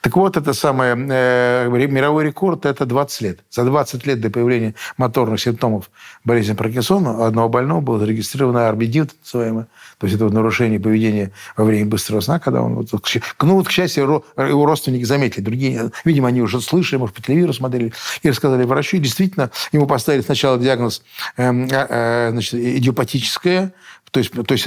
Так вот, это самое, э, мировой рекорд – это 20 лет. За 20 лет до появления моторных симптомов болезни Паркинсона у одного больного было зарегистрировано арбидит, называемое, то есть это вот нарушение поведения во время быстрого сна, когда он... Вот, ну, вот, к счастью, его родственники заметили. Другие, видимо, они уже слышали, может, по телевизору смотрели, и рассказали врачу. И действительно, ему поставили сначала диагноз э, э, значит, идиопатическое, то есть, то есть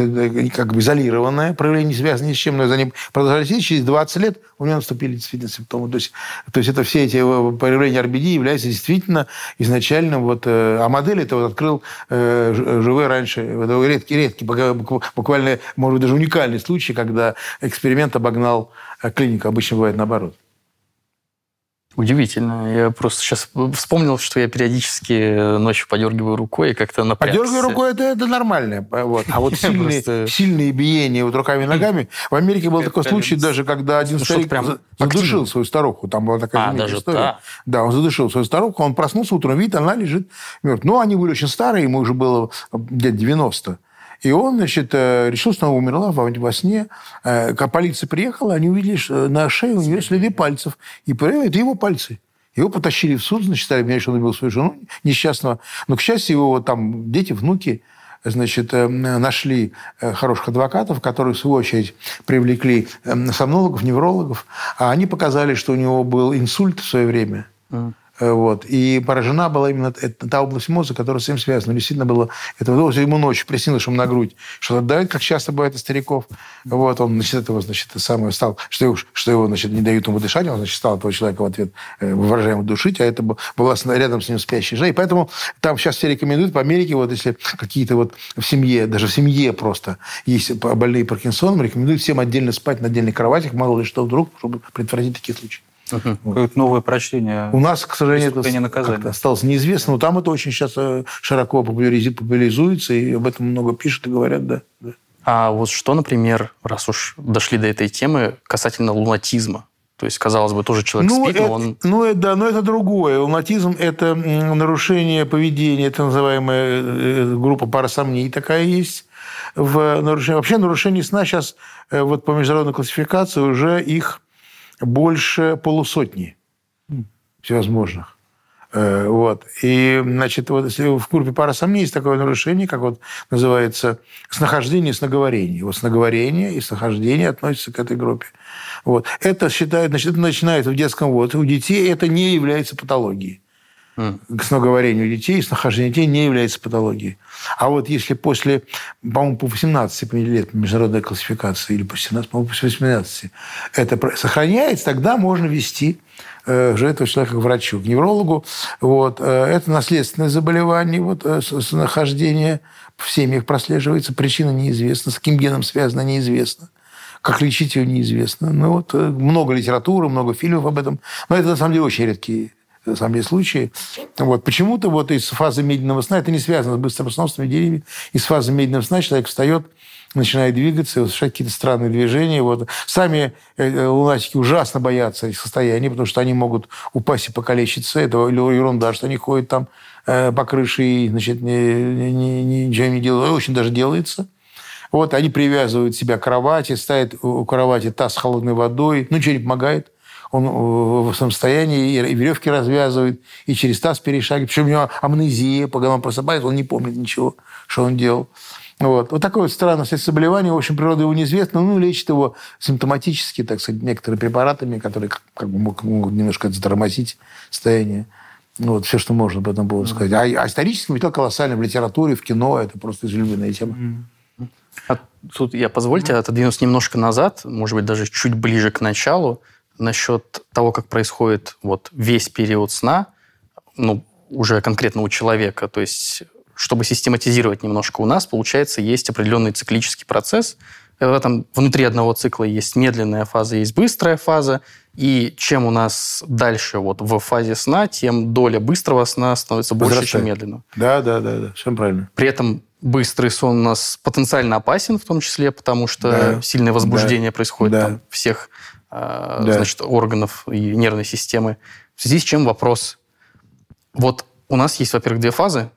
как бы изолированное проявление, не связанное ни с чем, но за ним продолжали сидеть, через 20 лет у него наступили действительно симптомы. То есть, то есть это все эти э, проявления RBD являются действительно изначально вот... Э, а модель это вот открыл э, Живой раньше. Это редкий, редкий, буквально, может быть, даже уникальный случай, когда эксперимент обогнал клинику. Обычно бывает наоборот. Удивительно. Я просто сейчас вспомнил, что я периодически ночью подергиваю рукой и как-то напрягся. Подергиваю рукой это, это нормально. Вот. А вот [LAUGHS] сильные, просто... сильные биения вот руками и ногами. В Америке был такой случай даже, когда один ну, старик прям задушил свою старуху. Там была такая а, даже история. Да. да, он задушил свою старуху, он проснулся утром, видит, она лежит мертвой. Ну, они были очень старые, ему уже было где-то 90. И он, значит, э, решил, что она умерла во сне. Э, когда полиция приехала, они увидели, что на шее у нее следы пальцев. И это его пальцы. Его потащили в суд, значит, стали говорить, что он убил свою жену несчастного. Но, к счастью, его там дети, внуки значит, э, нашли хороших адвокатов, которые, в свою очередь, привлекли сомнологов, неврологов, а они показали, что у него был инсульт в свое время. Mm. Э, вот. И поражена была именно эта, та область мозга, которая с этим связана. Действительно было... Это ему ночью приснилось, что ему на грудь что-то давит, как часто бывает у стариков. Вот. Он, значит, этого, значит, самое стал... Что его, что его, значит, не дают ему дышать, он, значит, стал этого человека в ответ э, выражаемо душить, а это была рядом с ним спящая жена. И поэтому там сейчас все рекомендуют, по Америке, вот если какие-то вот в семье, даже в семье просто есть больные Паркинсоном, рекомендуют всем отдельно спать на отдельных кроватях, мало ли что вдруг, чтобы предотвратить такие случаи. Угу. Вот. новое прочтение. У нас, к сожалению, это осталось неизвестно, но там это очень сейчас э, широко популяризуется, и об этом много пишут и говорят, да. А вот что, например, раз уж дошли до этой темы, касательно лунатизма? То есть, казалось бы, тоже человек ну, спит, это, но он... Ну, это, да, но это другое. Лунатизм – это нарушение поведения, это называемая э, группа парасомний такая есть. В нарушении. Вообще нарушение сна сейчас э, вот по международной классификации уже их больше полусотни всевозможных. Э, вот. И, значит, вот в группе парасомнии есть такое нарушение, как вот называется снахождение и сноговорение. Вот сноговорение и снахождение относятся к этой группе. Вот. Это считают, значит, это начинается в детском возрасте. У детей это не является патологией. К сноговорению детей, снахождение детей не является патологией. А вот если после, по-моему, по 18 лет международной классификации, или по 17, по-моему, после 18, это сохраняется, тогда можно вести э, же этого человека к врачу, к неврологу. Вот. Э, это наследственное заболевание, вот, э, нахождение в семьях прослеживается. Причина неизвестна, с каким геном связана, неизвестно. Как лечить ее неизвестно. Ну, вот, много литературы, много фильмов об этом. Но это, на самом деле, очень редкие на самом деле, случаи. Вот. Почему-то вот из фазы медленного сна, это не связано с быстрым сном, с из фазы медленного сна человек встает, начинает двигаться, совершать какие-то странные движения. Вот. Сами э, э, лунатики ужасно боятся их состояния, потому что они могут упасть и покалечиться. Это ерунда, что они ходят там э, по крыше и значит, ни, ни, ни, ничего не делают. Очень даже делается. Вот, они привязывают себя к кровати, ставят у кровати таз с холодной водой. Ну, ничего не помогает он в состоянии и веревки развязывает, и через таз перешагивает. Причем у него амнезия, пока он просыпается, он не помнит ничего, что он делал. Вот. вот такое вот странное заболевание. В общем, природа его неизвестна. Ну, лечит его симптоматически, так сказать, некоторыми препаратами, которые как бы могут немножко затормозить состояние. Ну, вот все, что можно об этом было сказать. А, а исторически это колоссально в литературе, в кино. Это просто излюбленная тема. А тут я позвольте отодвинусь немножко назад, может быть, даже чуть ближе к началу насчет того, как происходит вот весь период сна, ну, уже конкретно у человека. То есть, чтобы систематизировать немножко у нас, получается, есть определенный циклический процесс. В этом внутри одного цикла есть медленная фаза, есть быстрая фаза. И чем у нас дальше вот в фазе сна, тем доля быстрого сна становится больше, чем медленного. Да, да, да, да, все правильно. При этом быстрый сон у нас потенциально опасен, в том числе, потому что да. сильное возбуждение да. происходит да. там всех Э, да. значит, органов и нервной системы. В связи с чем вопрос. Вот у нас есть, во-первых, две фазы.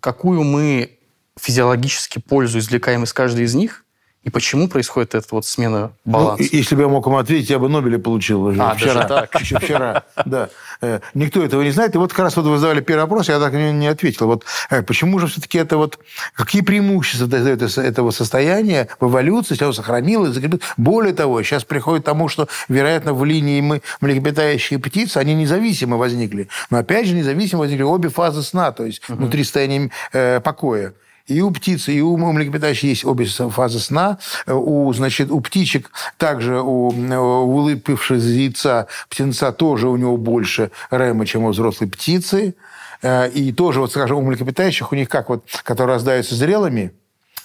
Какую мы физиологически пользу извлекаем из каждой из них, и почему происходит эта вот смена ну, баланса? Ну, если бы я мог вам ответить, я бы Нобеля получил уже а, вчера. Даже так? Еще вчера, да. Э, никто этого не знает. И вот как раз вот вы задавали первый вопрос, я так не ответил. Вот э, почему же все-таки это вот... Какие преимущества этого состояния в эволюции, если оно сохранилось, закрепилось? Более того, сейчас приходит к тому, что, вероятно, в линии мы, млекопитающие птицы, они независимо возникли. Но опять же независимо возникли обе фазы сна, то есть угу. внутри состояния э, покоя. И у птицы, и у млекопитающих есть обе фазы сна. У, значит, у птичек, также у, у улыбившего яйца птенца тоже у него больше рема, чем у взрослой птицы. Э, и тоже, вот, скажем, у млекопитающих, у них как вот, которые рождаются зрелыми,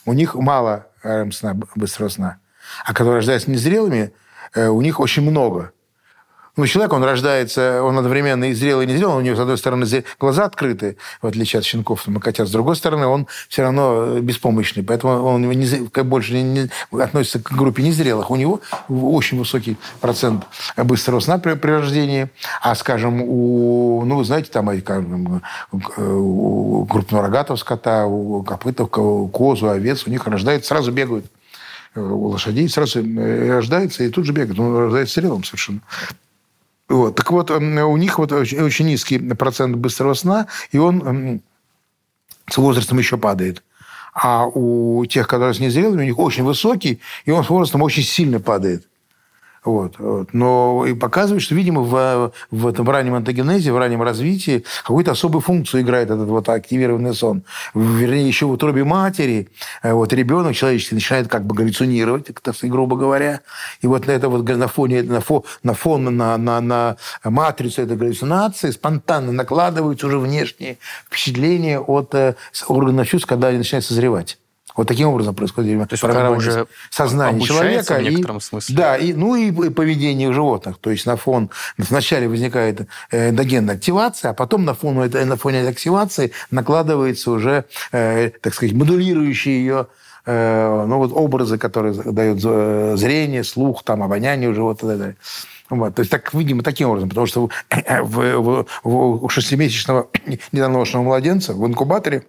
у них мало рем сна, быстрого сна. А которые рождаются незрелыми, э, у них очень много. Ну, человек, он рождается, он одновременно и зрелый, и незрелый. У него, с одной стороны, глаза открыты, в отличие от щенков и котят. С другой стороны, он все равно беспомощный. Поэтому он не, больше не, не, относится к группе незрелых. У него очень высокий процент быстрого сна при, при рождении. А, скажем, у, ну, вы знаете, там, у крупного рогатого скота, у копытов, козу, овец, у них рождается, сразу бегают у лошадей сразу э, рождается и тут же бегает. Он рождается зрелым совершенно. Вот. Так вот, у них вот очень, очень низкий процент быстрого сна, и он с возрастом еще падает. А у тех, которые с незрелыми, у них очень высокий, и он с возрастом очень сильно падает. Вот, вот. Но и показывает, что, видимо, в, в этом раннем антогенезе, в раннем развитии какую-то особую функцию играет этот вот активированный сон. Вернее, еще в утробе матери э, вот ребенок человеческий начинает как бы галлюцинировать, грубо говоря. И вот на это вот на фоне, на фон, на, фон, на, на, на матрицу этой галлюцинации спонтанно накладываются уже внешние впечатления от э, органов чувств, когда они начинают созревать. Вот таким образом происходит То есть формирование уже сознания человека. В некотором и, смысле. Да, и, ну и поведение животных. То есть на фон вначале возникает э, эндогенная активация, а потом на, фоне, на фоне этой активации накладывается уже, э, так сказать, модулирующие ее э, ну, вот образы, которые дают зрение, слух, там, обоняние у животных и так далее. Вот. То есть, так, видимо, таким образом. Потому что в, в, в, у шестимесячного [CLEARS THROAT] недоношенного младенца в инкубаторе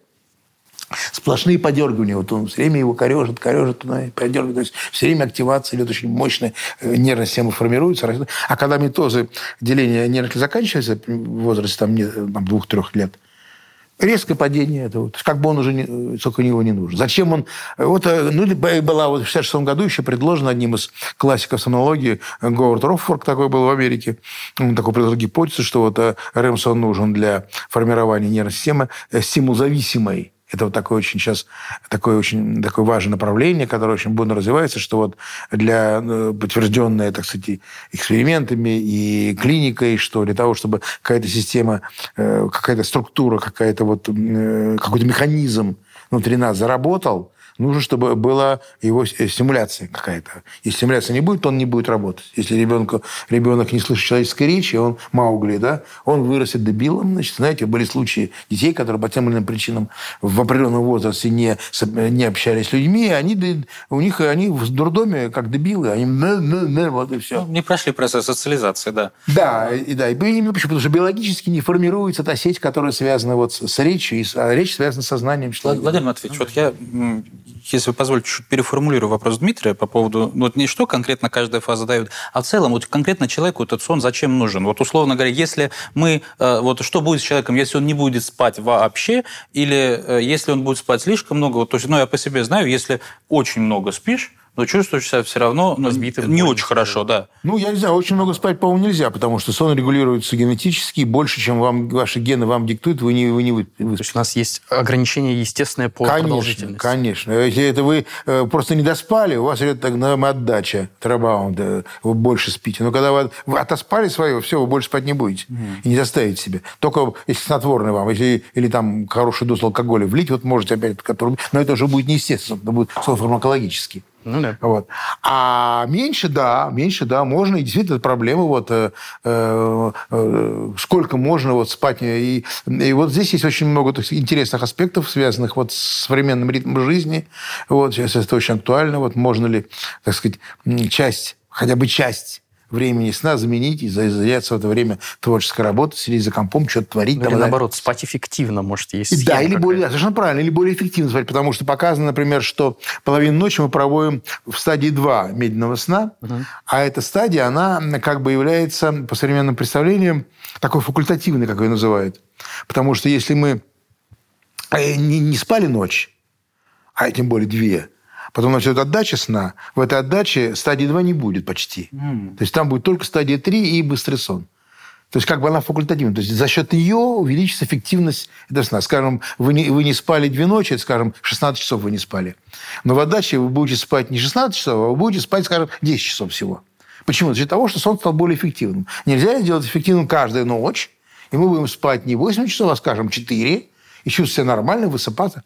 сплошные подергивания. Вот он все время его корежит, корежит, подергивает. То есть все время активация идет очень мощная, э, нервная система формируется. А когда метозы деления нервных заканчиваются в возрасте там, там, двух-трех лет, резкое падение этого. То есть как бы он уже не, сколько него не нужен. Зачем он... Вот, э, ну, была вот в 66 году еще предложена одним из классиков сомнологии Говард Роффорд, такой был в Америке, он такой предложил гипотезу, что вот э, РЭМСОН нужен для формирования нервной системы стимул-зависимой это вот такое очень сейчас такое очень такое важное направление, которое очень бурно развивается, что вот для э, подтвержденное, так сказать, экспериментами и клиникой, что для того, чтобы какая-то система, э, какая-то структура, какая-то вот э, какой-то механизм внутри нас заработал, нужно, чтобы была его стимуляция какая-то. Если стимуляция не будет, то он не будет работать. Если ребенку, ребенок не слышит человеческой речи, он Маугли, да, он вырастет дебилом. Значит, знаете, были случаи детей, которые по тем или иным причинам в определенном возрасте не, не общались с людьми, они, у них они в дурдоме как дебилы, они не, не, не, вот и все. Ну, не прошли процесс социализации, да. Да, и, да, и именно почему? Потому что биологически не формируется та сеть, которая связана вот с речью, а речь связана с сознанием человека. Владимир Матвеевич, вот я если вы позволите, чуть переформулирую вопрос Дмитрия по поводу, ну, вот не что конкретно каждая фаза дает, а в целом вот конкретно человеку этот сон зачем нужен? Вот условно говоря, если мы, э, вот что будет с человеком, если он не будет спать вообще, или э, если он будет спать слишком много, вот, то есть, ну, я по себе знаю, если очень много спишь, но чувствуешь себя все равно ну, не очень хорошо, да. Ну, я не знаю, очень много спать, по-моему, нельзя, потому что сон регулируется генетически, больше, чем вам, ваши гены вам диктуют, вы не, вы не вы, То есть у нас есть ограничение естественное по конечно, продолжительности. Конечно, Если это вы э, просто не доспали, у вас идет так называемая отдача, трабаунда, вы больше спите. Но когда вы, вы отоспали свое, все, вы больше спать не будете. Угу. И не заставите себя. Только если снотворный вам, если, или там хороший дозу алкоголя влить, вот можете опять... Который, но это уже будет неестественно, это будет сон фармакологический. Ну да. Вот. А меньше, да, меньше, да, можно. И действительно, проблема. Вот, э, э, э сколько можно вот спать. И, и вот здесь есть очень много так, интересных аспектов, связанных вот с современным ритмом жизни. Вот, сейчас это очень актуально. Вот можно ли, так сказать, часть, хотя бы часть времени сна заменить и заняться в это время творческой работой, сидеть за компом, что-то творить. Ну, или наоборот, спать эффективно, может, есть Да, или более, да, совершенно правильно, или более эффективно спать, потому что показано, например, что половину ночи мы проводим в стадии 2 медленного сна, угу. а эта стадия, она как бы является, по современным представлениям, такой факультативной, как ее называют. Потому что если мы э, не, не спали ночь, а тем более две, Потом начнет отдача сна. В этой отдаче стадии 2 не будет почти. Mm. То есть там будет только стадия 3 и быстрый сон. То есть как бы она факультативна. То есть за счет ее увеличится эффективность этого сна. Скажем, вы не, вы не спали две ночи, это, скажем, 16 часов вы не спали. Но в отдаче вы будете спать не 16 часов, а вы будете спать, скажем, 10 часов всего. Почему? За счет того, что сон стал более эффективным. Нельзя сделать эффективным каждую ночь, и мы будем спать не 8 часов, а, скажем, 4, и чувствовать себя нормально, высыпаться.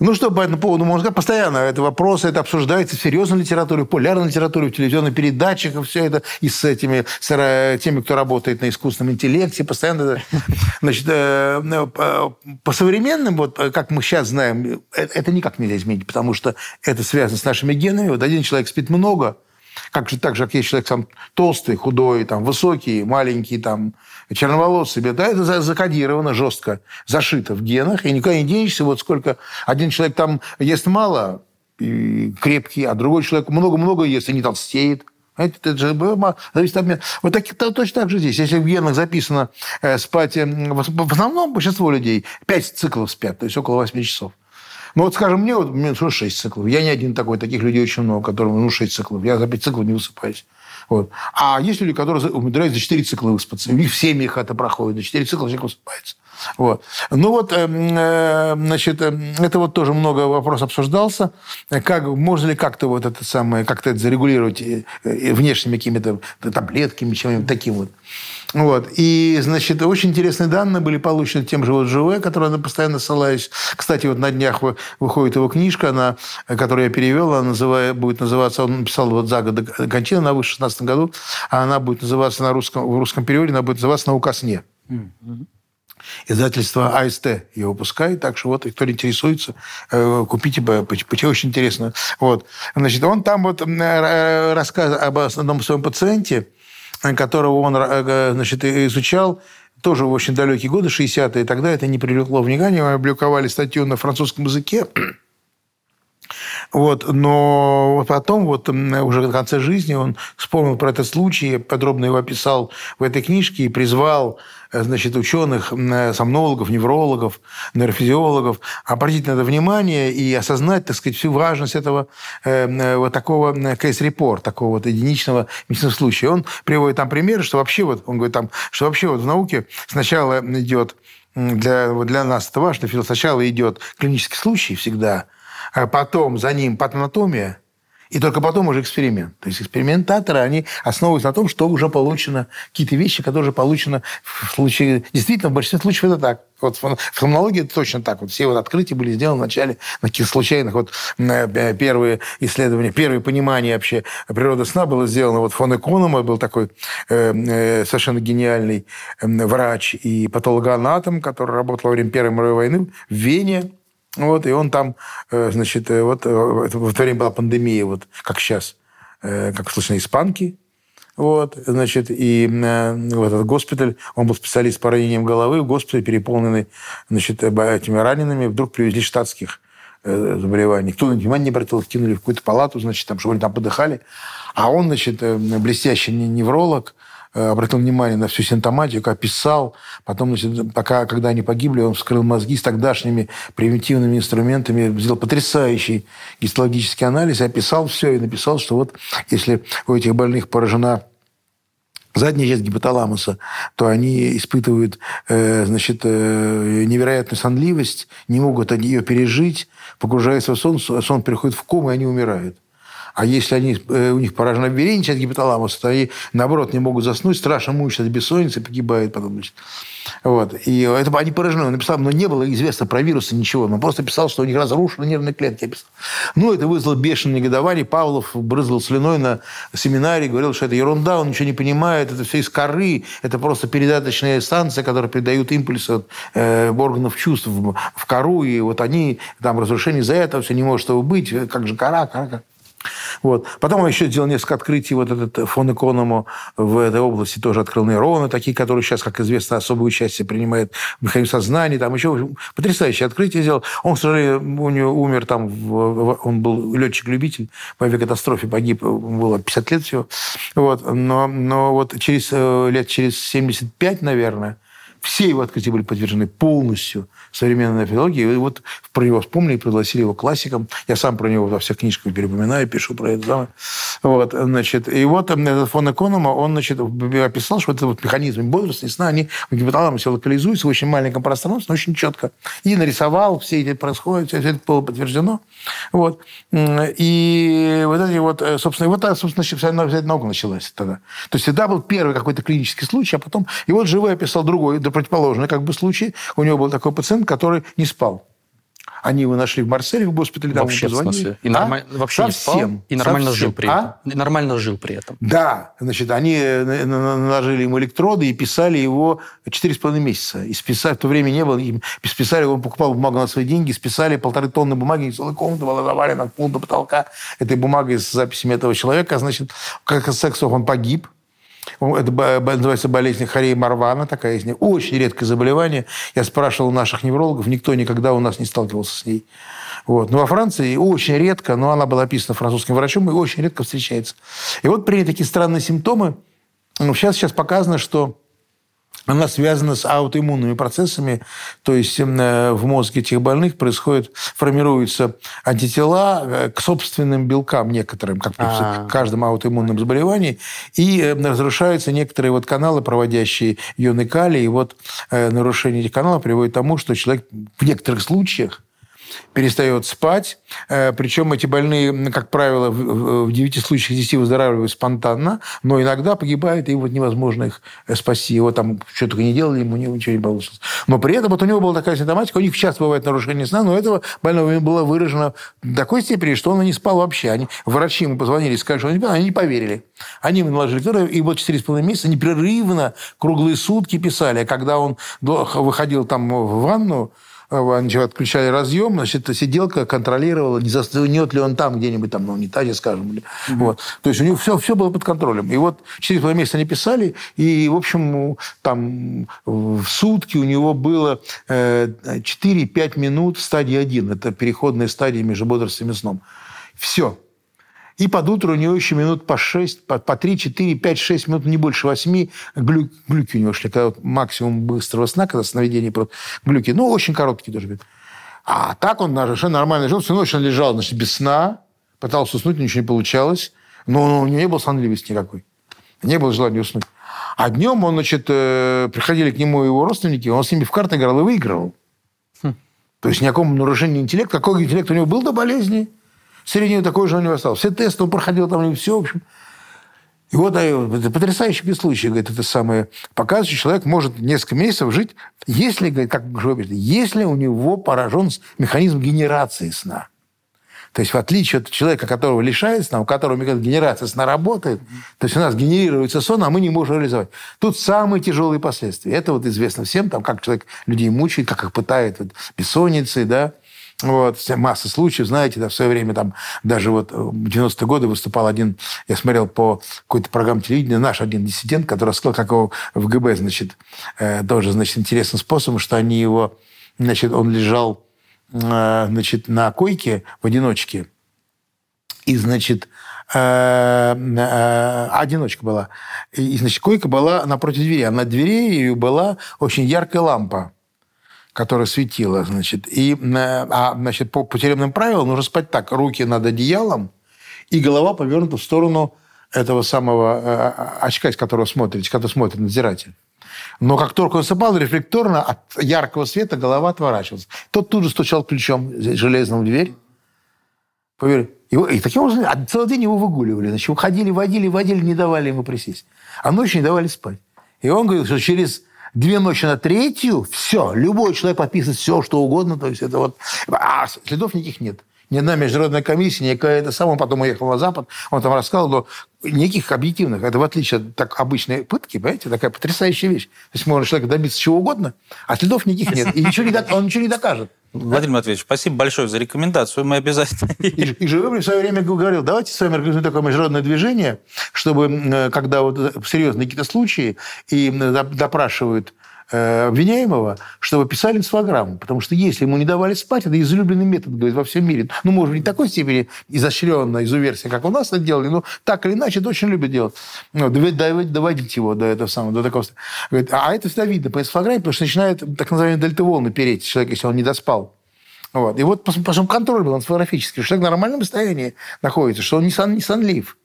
Ну, что по этому поводу можно сказать? Постоянно это вопрос, это обсуждается в серьезной литературе, в популярной литературе, в телевизионных передачах, и все это, и с этими, с теми, кто работает на искусственном интеллекте, постоянно. [LAUGHS] Значит, э, э, по современным, вот как мы сейчас знаем, э, это никак нельзя изменить, потому что это связано с нашими генами. Вот один человек спит много, как же так же, как есть человек сам толстый, худой, там, высокий, маленький, там, черноволосый, да, это закодировано жестко, зашито в генах, и никуда не денешься. Вот сколько один человек там ест мало, и крепкий, а другой человек много-много ест и не толстеет. Это, это же зависит от Вот так, точно так же здесь. Если в генах записано э, спать, э, в основном большинство людей 5 циклов спят, то есть около 8 часов. Ну, вот, скажем, мне вот мне 6 циклов. Я не один такой, таких людей очень много, которым ну, 6 циклов. Я за 5 циклов не высыпаюсь. Вот. А есть люди, которые умудряются за 4 цикла выспаться. У них в семьях это проходит. За 4 цикла человек высыпается. Вот. Ну вот, эм, э, значит, э, это вот тоже много вопрос обсуждался. Как, можно ли как-то вот это самое, как-то это зарегулировать э, внешними какими-то таблетками, чем-нибудь таким вот. Вот. И, значит, очень интересные данные были получены тем же вот ЖВ, который я постоянно ссылаюсь. Кстати, вот на днях выходит его книжка, она, которую я перевел, она называя, будет называться, он написал вот за год до кончины, она вышла в 2016 году, а она будет называться на русском, в русском переводе, она будет называться «Наука сне». Mm-hmm. Издательство АСТ ее выпускает, так что вот, кто интересуется, э, купите, очень интересно. Вот. Значит, он там вот э, рассказывает об одном своем пациенте, которого он э, значит, изучал, тоже в очень далекие годы, 60-е, тогда это не привлекло внимания, мы опубликовали статью на французском языке, вот, но потом, вот уже в конце жизни, он вспомнил про этот случай, подробно его описал в этой книжке и призвал значит, ученых, э, сомнологов, неврологов, нейрофизиологов обратить на это внимание и осознать, так сказать, всю важность этого э, вот такого кейс-репорт, такого вот единичного медицинского случая. Он приводит там примеры, что вообще вот, он говорит там, что вообще вот в науке сначала идет для, для нас это важно, сначала идет клинический случай всегда, а потом за ним патанатомия, и только потом уже эксперимент. То есть экспериментаторы, они основываются на том, что уже получено, какие-то вещи, которые уже получены в случае... Действительно, в большинстве случаев это так. Вот в фонологии это точно так. Вот все вот открытия были сделаны вначале на каких случайных. Вот э, первые исследования, первые понимания вообще природы сна было сделано. Вот фон Эконома был такой э, э, совершенно гениальный врач и патологоанатом, который работал во время Первой мировой войны в Вене вот, и он там, э, значит, э, вот э, в это время была пандемия, вот как сейчас, как слышно, испанки, вот, значит, и вот этот госпиталь, он был специалист по ранениям головы, в госпиталь переполненный, значит, этими ранеными, вдруг привезли штатских заболеваний. Никто на внимание не обратил, кинули в какую-то палату, значит, там, чтобы они там подыхали. А он, значит, блестящий невролог, обратил внимание на всю симптоматику, описал. Потом, значит, пока, когда они погибли, он вскрыл мозги с тогдашними примитивными инструментами, сделал потрясающий гистологический анализ, описал все и написал, что вот если у этих больных поражена задняя часть гипоталамуса, то они испытывают э, значит, э, невероятную сонливость, не могут ее пережить, погружаются в сон, сон приходит в кому, и они умирают. А если они, э, у них поражена беременность от гипоталамуса, то они, наоборот, не могут заснуть, страшно мучаются от бессонницы, погибают потом. Значит. Вот. И это они поражены. Он написал, но не было известно про вирусы ничего. Он просто писал, что у них разрушены нервные клетки. Ну, это вызвало бешеное негодование. Павлов брызгал слюной на семинаре, говорил, что это ерунда, он ничего не понимает, это все из коры, это просто передаточная станция, которая передают импульсы от э, органов чувств в, в кору, и вот они, там разрушение из-за этого, все не может этого быть, как же кора, кора, кора. Вот. Потом он еще сделал несколько открытий. Вот этот фон Эконому в этой области тоже открыл нейроны, такие, которые сейчас, как известно, особое участие принимает в механизме сознания. Там еще потрясающее открытие сделал. Он, к сожалению, у него умер там, он был летчик-любитель, по авиакатастрофе погиб, было 50 лет всего. Вот. Но, но вот через э, лет через 75, наверное, все его открытия были подтверждены полностью современной филологией. И вот про него вспомнили, пригласили его классиком. Я сам про него во всех книжках перепоминаю, пишу про это. Вот, значит, и вот этот фон Эконома, он значит, описал, что это вот механизм бодрости сна, они в гипоталамусе локализуются в очень маленьком пространстве, но очень четко. И нарисовал, все эти происходит, все это было подтверждено. Вот. И вот эти вот, э, собственно, и вот так, собственно, вся наука началась тогда. То есть всегда был первый какой-то клинический случай, а потом... И вот живой описал другой, противоположный как бы случай. У него был такой пациент, который не спал. Они его нашли в Марселе, в госпитале, там вообще, позвонили. И норма... а? Вообще Совсем. не спал, и нормально Совсем. жил при этом. А? Нормально жил при этом. Да. Значит, они наложили ему электроды и писали его 4,5 месяца. И списали, в то время не было, им списали, он покупал бумагу на свои деньги, списали полторы тонны бумаги, целая комната была завалена от пола до потолка этой бумагой с записями этого человека. Значит, как из сексов он погиб, это называется болезнь Харей Марвана, такая есть. Очень редкое заболевание. Я спрашивал наших неврологов, никто никогда у нас не сталкивался с ней. Вот. Но во Франции очень редко, но она была описана французским врачом, и очень редко встречается. И вот при такие странные симптомы, ну, сейчас, сейчас показано, что она связана с аутоиммунными процессами, то есть э, в мозге этих больных происходит, формируются антитела э, к собственным белкам некоторым, как при А. каждом аутоиммунном заболевании, и э, разрушаются некоторые вот каналы, проводящие ионы калия, и вот э, нарушение этих каналов приводит к тому, что человек в некоторых случаях перестает спать. Э, Причем эти больные, как правило, в в 9 случаях из 10 выздоравливают спонтанно, но иногда погибают, и вот невозможно их э, спасти. Его там что только не делали, ему ни- ничего не получилось. Но при этом вот у него была такая симптоматика, у них часто бывает нарушение сна, но этого больного было выражено до такой степени, что он не спал вообще. Они, врачи ему позвонили, сказали, что он не спал, они не поверили. Они ему наложили лекарства, и вот 4,5 месяца непрерывно, круглые сутки писали. А когда он выходил там в ванну, отключали разъем, значит, сиделка контролировала, не заснет ли он там где-нибудь там на унитазе, скажем. Или, вот. То есть у него все, все было под контролем. И вот 4,5 месяца они писали, и, в общем, там в сутки у него было э, 4-5 минут в стадии 1. Это переходная стадия между бодрством и сном. Все. И под утро у него еще минут по 6, по, по 3, 4, 5, 6 минут, не больше 8 глю, глюки у него шли. Когда вот максимум быстрого сна, когда сновидение просто глюки. Ну, очень короткие тоже. А так он совершенно нормально жил. Всю ночь он лежал, значит, без сна. Пытался уснуть, ничего не получалось. Но у него не было сонливости никакой. Не было желания уснуть. А днем он, значит, э, приходили к нему его родственники, он с ними в карты играл и выигрывал. То есть никакого нарушения интеллекта. Какой интеллект у него был до болезни? Среднего такой же у него остался. Все тесты он проходил там, и все, в общем. И вот это потрясающий случай, говорит, это самое, показывает, человек может несколько месяцев жить, если, как пишет, если у него поражен механизм генерации сна. То есть в отличие от человека, которого лишает сна, у которого генерации сна работает, то есть у нас генерируется сон, а мы не можем реализовать. Тут самые тяжелые последствия. Это вот известно всем, там, как человек людей мучает, как их пытает вот, бессонницей, да, вот, масса случаев, знаете, да, в свое время там даже вот в 90-е годы выступал один, я смотрел по какой-то программе телевидения, наш один диссидент, который сказал, как его в ГБ, значит, э, тоже, значит, интересным способом, что они его, значит, он лежал, э, значит, на койке в одиночке, и, значит, э, э, одиночка была. И, значит, койка была напротив двери, а над дверью была очень яркая лампа которая светила, значит. И, э, а, значит, по, по тюремным правилам нужно спать так. Руки над одеялом и голова повернута в сторону этого самого э, очка, из которого смотрите, который смотрит надзиратель. Но как только он засыпал, рефлекторно от яркого света голова отворачивалась. Тот тут же стучал ключом железным в дверь. Поверь. Его, и таким образом, целый день его выгуливали. Значит, уходили, водили, водили, не давали ему присесть. А ночью не давали спать. И он говорил, что через две ночи на третью, все, любой человек подписывает все, что угодно. То есть это вот... А следов никаких нет. Ни одна международная комиссия, никакая это сам. Он потом уехал на Запад, он там рассказал, но никаких объективных. Это в отличие от так, обычной пытки, понимаете, такая потрясающая вещь. То есть можно человека добиться чего угодно, а следов никаких нет. И ничего не, он ничего не докажет. Владимир Матвеевич, спасибо большое за рекомендацию. Мы обязательно... [LAUGHS] И, и Живыгин в свое время говорил, давайте с вами организуем такое международное движение, чтобы, э, когда вот серьезные какие-то случаи и доп- допрашивают э, обвиняемого, чтобы писали инфограмму. Потому что если ему не давали спать, это излюбленный метод, говорит, во всем мире. Ну, может, не такой степени изощренно, изуверсия, как у нас это делали, но так или иначе это очень любят делать. Ну, доводить, его до этого самого, до такого. Говорит, а это всегда видно по инфограмме, потому что начинает так называемые дельта-волны переть человек, если он не доспал. Вот. И вот пос- потом контроль был фотографический, что человек в нормальном состоянии находится, что он не, сон, не сонлив.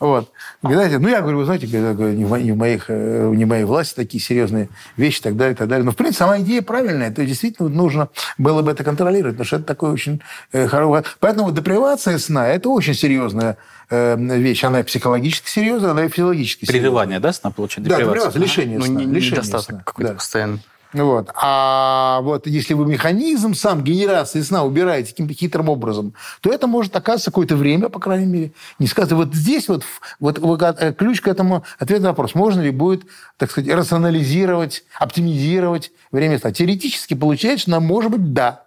Вот. Знаете, ну, я говорю, вы знаете, не, в, моих, э, не в моей власти такие серьезные вещи и так далее, и так далее. Но, в принципе, сама идея правильная. То есть, действительно, нужно было бы это контролировать, потому что это такой очень э, хороший... Поэтому депривация сна – это очень серьезная э, вещь. Она и психологически серьезная, она и физиологически серьезная. Прерывание, да, сна получить? Да, Депривация. лишение Ну, сна. не- лишение недостаток сна. какой-то Да. постоянный. Вот. А вот если вы механизм сам генерации сна убираете каким-то хитрым образом, то это может оказаться какое-то время, по крайней мере. Не сказать, вот здесь вот, вот, э, ключ к этому ответ на вопрос, можно ли будет, так сказать, рационализировать, оптимизировать время сна. Теоретически получается, что нам может быть да.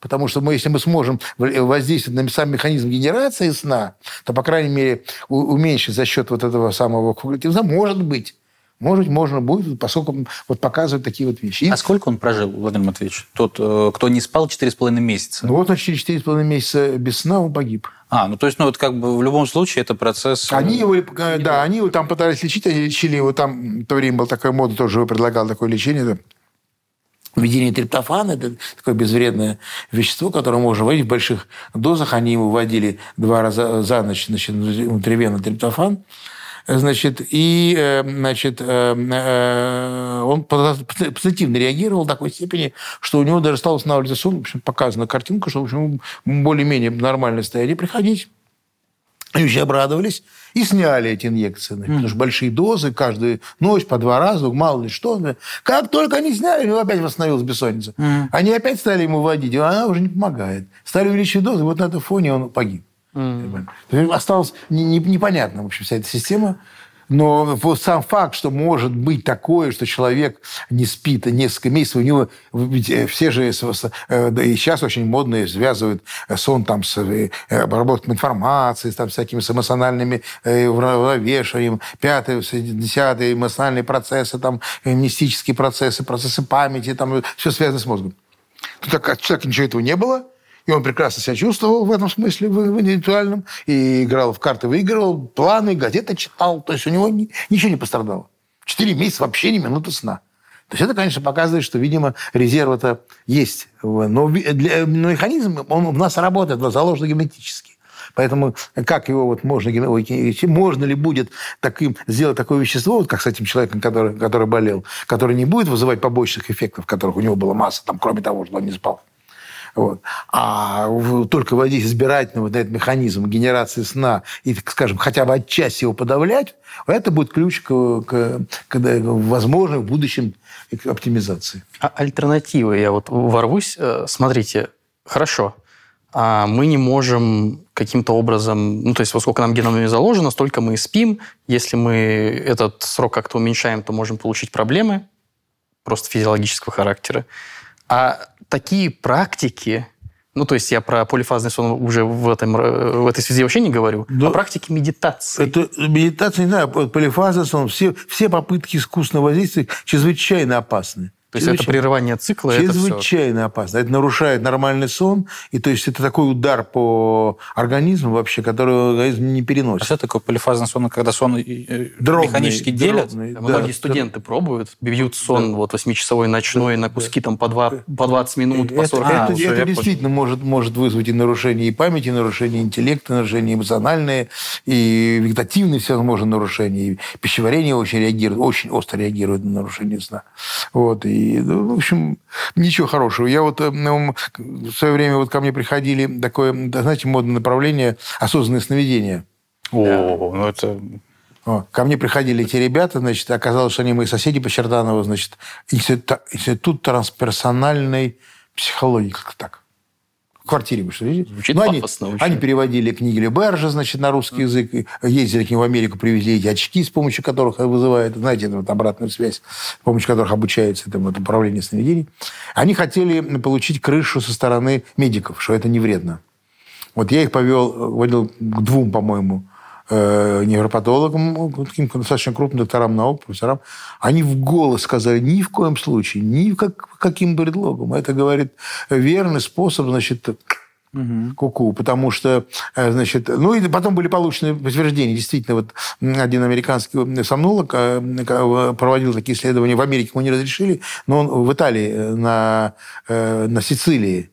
Потому что мы, если мы сможем воздействовать на сам механизм генерации сна, то, по крайней мере, уменьшить за счет вот этого самого кумулятивного сна может быть. Может быть, можно будет, поскольку вот показывают такие вот вещи. А сколько он прожил, Владимир Матвеевич? Тот, э, кто не спал 4,5 месяца. ну вот, значит, через 4,5 месяца без сна он погиб. А, ну то есть, ну вот как бы в любом случае это процесс... э, Они его, э, да, они его там пытались лечить, они лечили его там, в то время была такая мода, тоже предлагал такое лечение, это введение триптофана, это такое безвредное вещество, которое можно вводить в больших дозах. Они его вводили два раза за ночь, значит, внутривенно триптофан. Значит, и э, значит, э, э, он пози- позитивно реагировал в такой степени, что у него даже стал останавливаться сон. В общем, показана картинка, что в общем, более-менее нормальное состояние. Приходить. Они очень обрадовались и сняли эти инъекции. значит, Потому что большие дозы, каждую ночь по два раза, мало ли что. Как только они сняли, у него опять восстановилась бессонница. Они опять стали ему вводить, и она уже не помогает. Стали увеличивать дозы, вот на этом фоне он погиб. Есть Осталось не- не- непонятно, в общем, вся эта система. Но сам факт, что может быть такое, что человек не спит несколько месяцев, у него э, все же, э, и сейчас очень модные связывают э, сон там с обработкой информации, с там всякими с эмоциональными уравновешиванием, пятый, с- десятый, эмоциональные процессы, там, мистические процессы, процессы памяти, там, все связано с мозгом. Тут так, от человека ничего этого не было, и он прекрасно себя чувствовал в этом смысле, в, интеллектуальном, и играл в карты, выигрывал, планы, газеты читал, то есть у него ни- ничего не пострадало. Четыре месяца вообще ни минуты сна. То есть это, конечно, показывает, что, видимо, резерв-то есть. Но, для- механизм, он у нас работает, он заложен генетически. Поэтому как его вот можно, можно ли будет таким, сделать такое вещество, вот как с этим человеком, который, который болел, который не будет вызывать побочных эффектов, которых у него была масса, там, кроме того, что он не спал. Вот. А только вводить избирательно вот этот механизм генерации сна и, скажем, хотя бы отчасти его подавлять, это будет ключ к, к, к возможной в будущем оптимизации. А альтернативы, я вот ворвусь. Э, Смотрите, хорошо, а мы не можем каким-то образом, ну, то есть, во сколько нам геномами заложено, столько мы и спим. Если мы этот срок как-то уменьшаем, то можем получить проблемы просто физиологического характера. А такие практики, ну, то есть я про полифазный сон уже в, этом, э, в этой связи вообще не говорю, Да. а практики медитации. Это медитация, не знаю, полифаза, сон, все, все попытки искусственного воздействия чрезвычайно опасны. То есть это Чрезвычайно. прерывание цикла, это все. Чрезвычайно опасно. Это нарушает нормальный сон. И то есть это такой удар по организму вообще, который организм не А переносит. что такое полифазный сон, когда сон э, э, Дробный, механически делят? дробный, да. Многие студенты пробуют, бьют сон вот восьмичасовой ночной на куски там по, два, по 20 минут, по Это, 40 А, это- минут. всё, это понял. действительно может, может вызвать и нарушение и памяти, и нарушение интеллекта, нарушение эмоциональное, и вегетативные всевозможные нарушения. И пищеварение очень реагирует, очень остро реагирует на нарушение сна. Вот. И, ну, в общем, ничего хорошего. Я вот ну, в свое время вот ко мне приходили такое, да, знаете, модное направление осознанное сновидение. О, ну это... Ко мне приходили эти ребята, значит, оказалось, что они мои соседи по Черданову, значит, институт, институт трансперсональной психологии, как так. Квартире вы что, видите? Звучит Ну, они, очень. они переводили книги Лебержа, значит, на русский язык, и ездили к ним в Америку, привезли эти очки, с помощью которых вызывают, знаете, вот обратную связь, с помощью которых обучается этому вот, управление сновидений. Они хотели получить крышу со стороны медиков, что это не вредно. Вот я их повел, водил к двум, по-моему, э, невропатологам, ну, таким достаточно крупным докторам наук, профессорам. Они в голос сказали, ни в коем случае, ни как, каким предлогом. Это, говорит, верный способ, значит, куку, потому что, э, значит, ну и потом были получены подтверждения. Действительно, вот один американский сомнолог э, э, проводил такие исследования. В Америке ему не разрешили, но он в Италии, э, на, э, на Сицилии,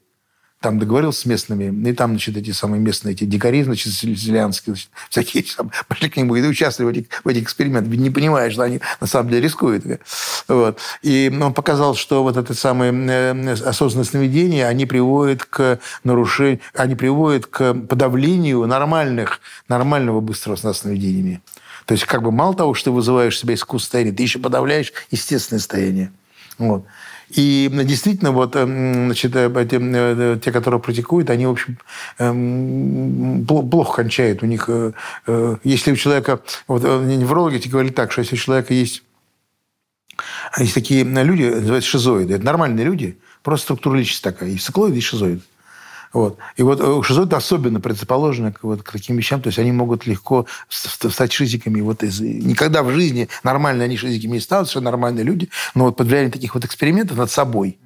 там договорился с местными, и там, значит, эти самые местные эти дикари, значит, сицилианские, значит, [LAUGHS] всякие там, пошли к нему и участвовали в этих, в этих экспериментах, не понимая, что они на самом деле рискуют. Вот. И он показал, что вот это самое э, осознанное сновидение, они приводят к нарушению, они приводят к подавлению нормальных, нормального быстрого сна сновидениями. То есть, как бы мало того, что ты вызываешь себя искусственное состояние, ты еще подавляешь естественное состояние. Вот. И действительно, вот, эм, значит, э, эти, э, те, которые практикуют, они, в общем, эм, пл- плохо кончают. У них, э, э, если у человека... Вот э, неврологи говорили так, что если у человека есть есть такие люди, называются шизоиды. Это нормальные люди, просто структура личности такая. Есть циклоиды и шизоиды. Вот. И вот э, шизоиды особенно предрасположены к, вот, к таким вещам, то есть они могут легко стать шизиками. Вот из... Никогда в жизни нормально они шизиками не станут, что нормальные люди, но вот под влиянием таких вот экспериментов над собой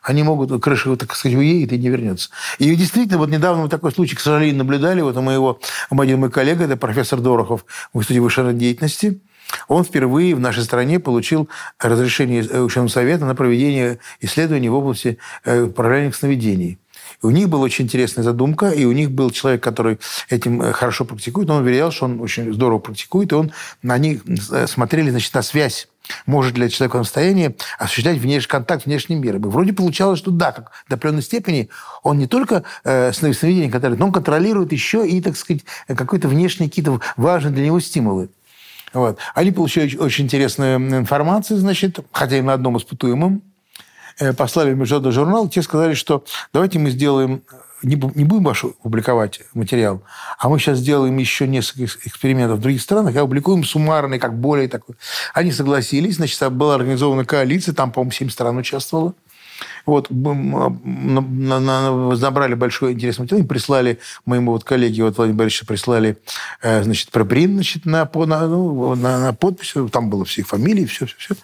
они могут, крыша, так сказать, уедет и не вернется. И действительно, вот недавно мы такой случай, к сожалению, наблюдали. Вот у моего, один мой коллега, это профессор Дорохов в Институте высшей деятельности, он впервые в нашей стране получил разрешение ученого совета на проведение исследований в области э, управления сновидений. У них была очень интересная задумка, и у них был человек, который этим э, хорошо практикует, он уверял, что он очень здорово практикует, и он, на них э, смотрели значит, на связь может ли человек в состоянии осуществлять внешний контакт с внешним миром. И вроде получалось, что да, как до определенной степени он не только э, сновидение контролирует, но он контролирует еще и, так сказать, какой-то внешние какие-то важные для него стимулы. Вот. Они получили очень интересную информацию, значит, хотя и на одном испытуемом, э, послали в международный журнал, те сказали, что давайте мы сделаем не, будем ваш публиковать материал, а мы сейчас сделаем еще несколько экспериментов в других странах и опубликуем суммарный, как более такой. Они согласились, значит, была организована коалиция, там, по-моему, 7 стран участвовало. Вот, набрали большой интересный материал, прислали моему вот коллеге, вот Владимир Борисовичу, прислали, э, значит, пропринт, значит, на, на, ну, на, на подпись, там было все их фамилии, все, все, все.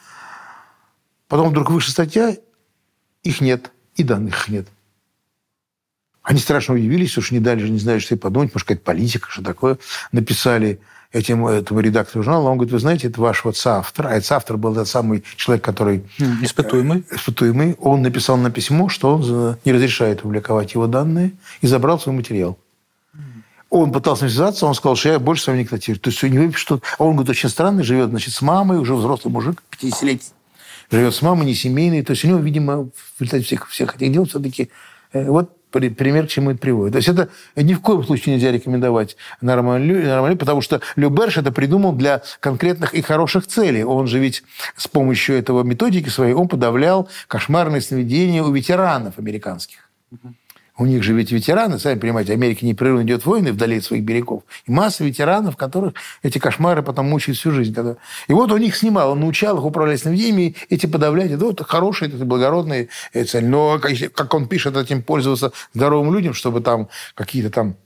Потом вдруг вышла статья, их нет, и данных нет. Они страшно удивились, что не дали же, не знали, что и подумать, может, какая-то политика, что такое. Написали этим, этому редактору журнала, он говорит, вы знаете, это ваш вот соавтор, а этот соавтор был тот самый человек, который... Испытуемый. Э, испытуемый. Он написал на письмо, что он не разрешает публиковать его данные, и забрал свой материал. Он пытался связаться, он сказал, что я больше с вами не контактирую. То есть у него что а Он, говорит, очень странный, живет, значит, с мамой, уже взрослый мужик, 50-летний. Живет с мамой, не семейный. То есть у него, видимо, в результате всех, всех этих дел все-таки... Э, вот пример, к чему это приводит. То есть это ни в коем случае нельзя рекомендовать нормально, нормально потому что Люберш это придумал для конкретных и хороших целей. Он же ведь с помощью этого методики своей он подавлял кошмарные сновидения у ветеранов американских. У них же ведь ветераны, сами понимаете, Америка непрерывно идет войны вдали от своих берегов. И масса ветеранов, которых эти кошмары потом мучают всю жизнь. Когда... И вот он их снимал, он научал их управлять сновидениями, эти подавлять. Это вот хорошие, это благородные цели. Но, как он пишет, этим пользоваться здоровым людям, чтобы там какие-то там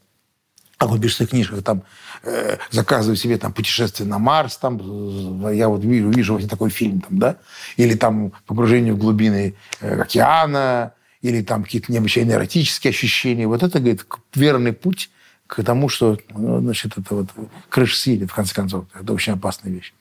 как он пишет в книжках, там, э, заказываю себе там путешествие на Марс, там, я вот вижу, вижу вот такой фильм, там, да, или там погружение в глубины э, океана, или там какие-то необычайные эротические ощущения. Вот это, говорит, верный путь к тому, что ну, значит, это вот крыша съедет, в конце концов. Это очень опасная вещь.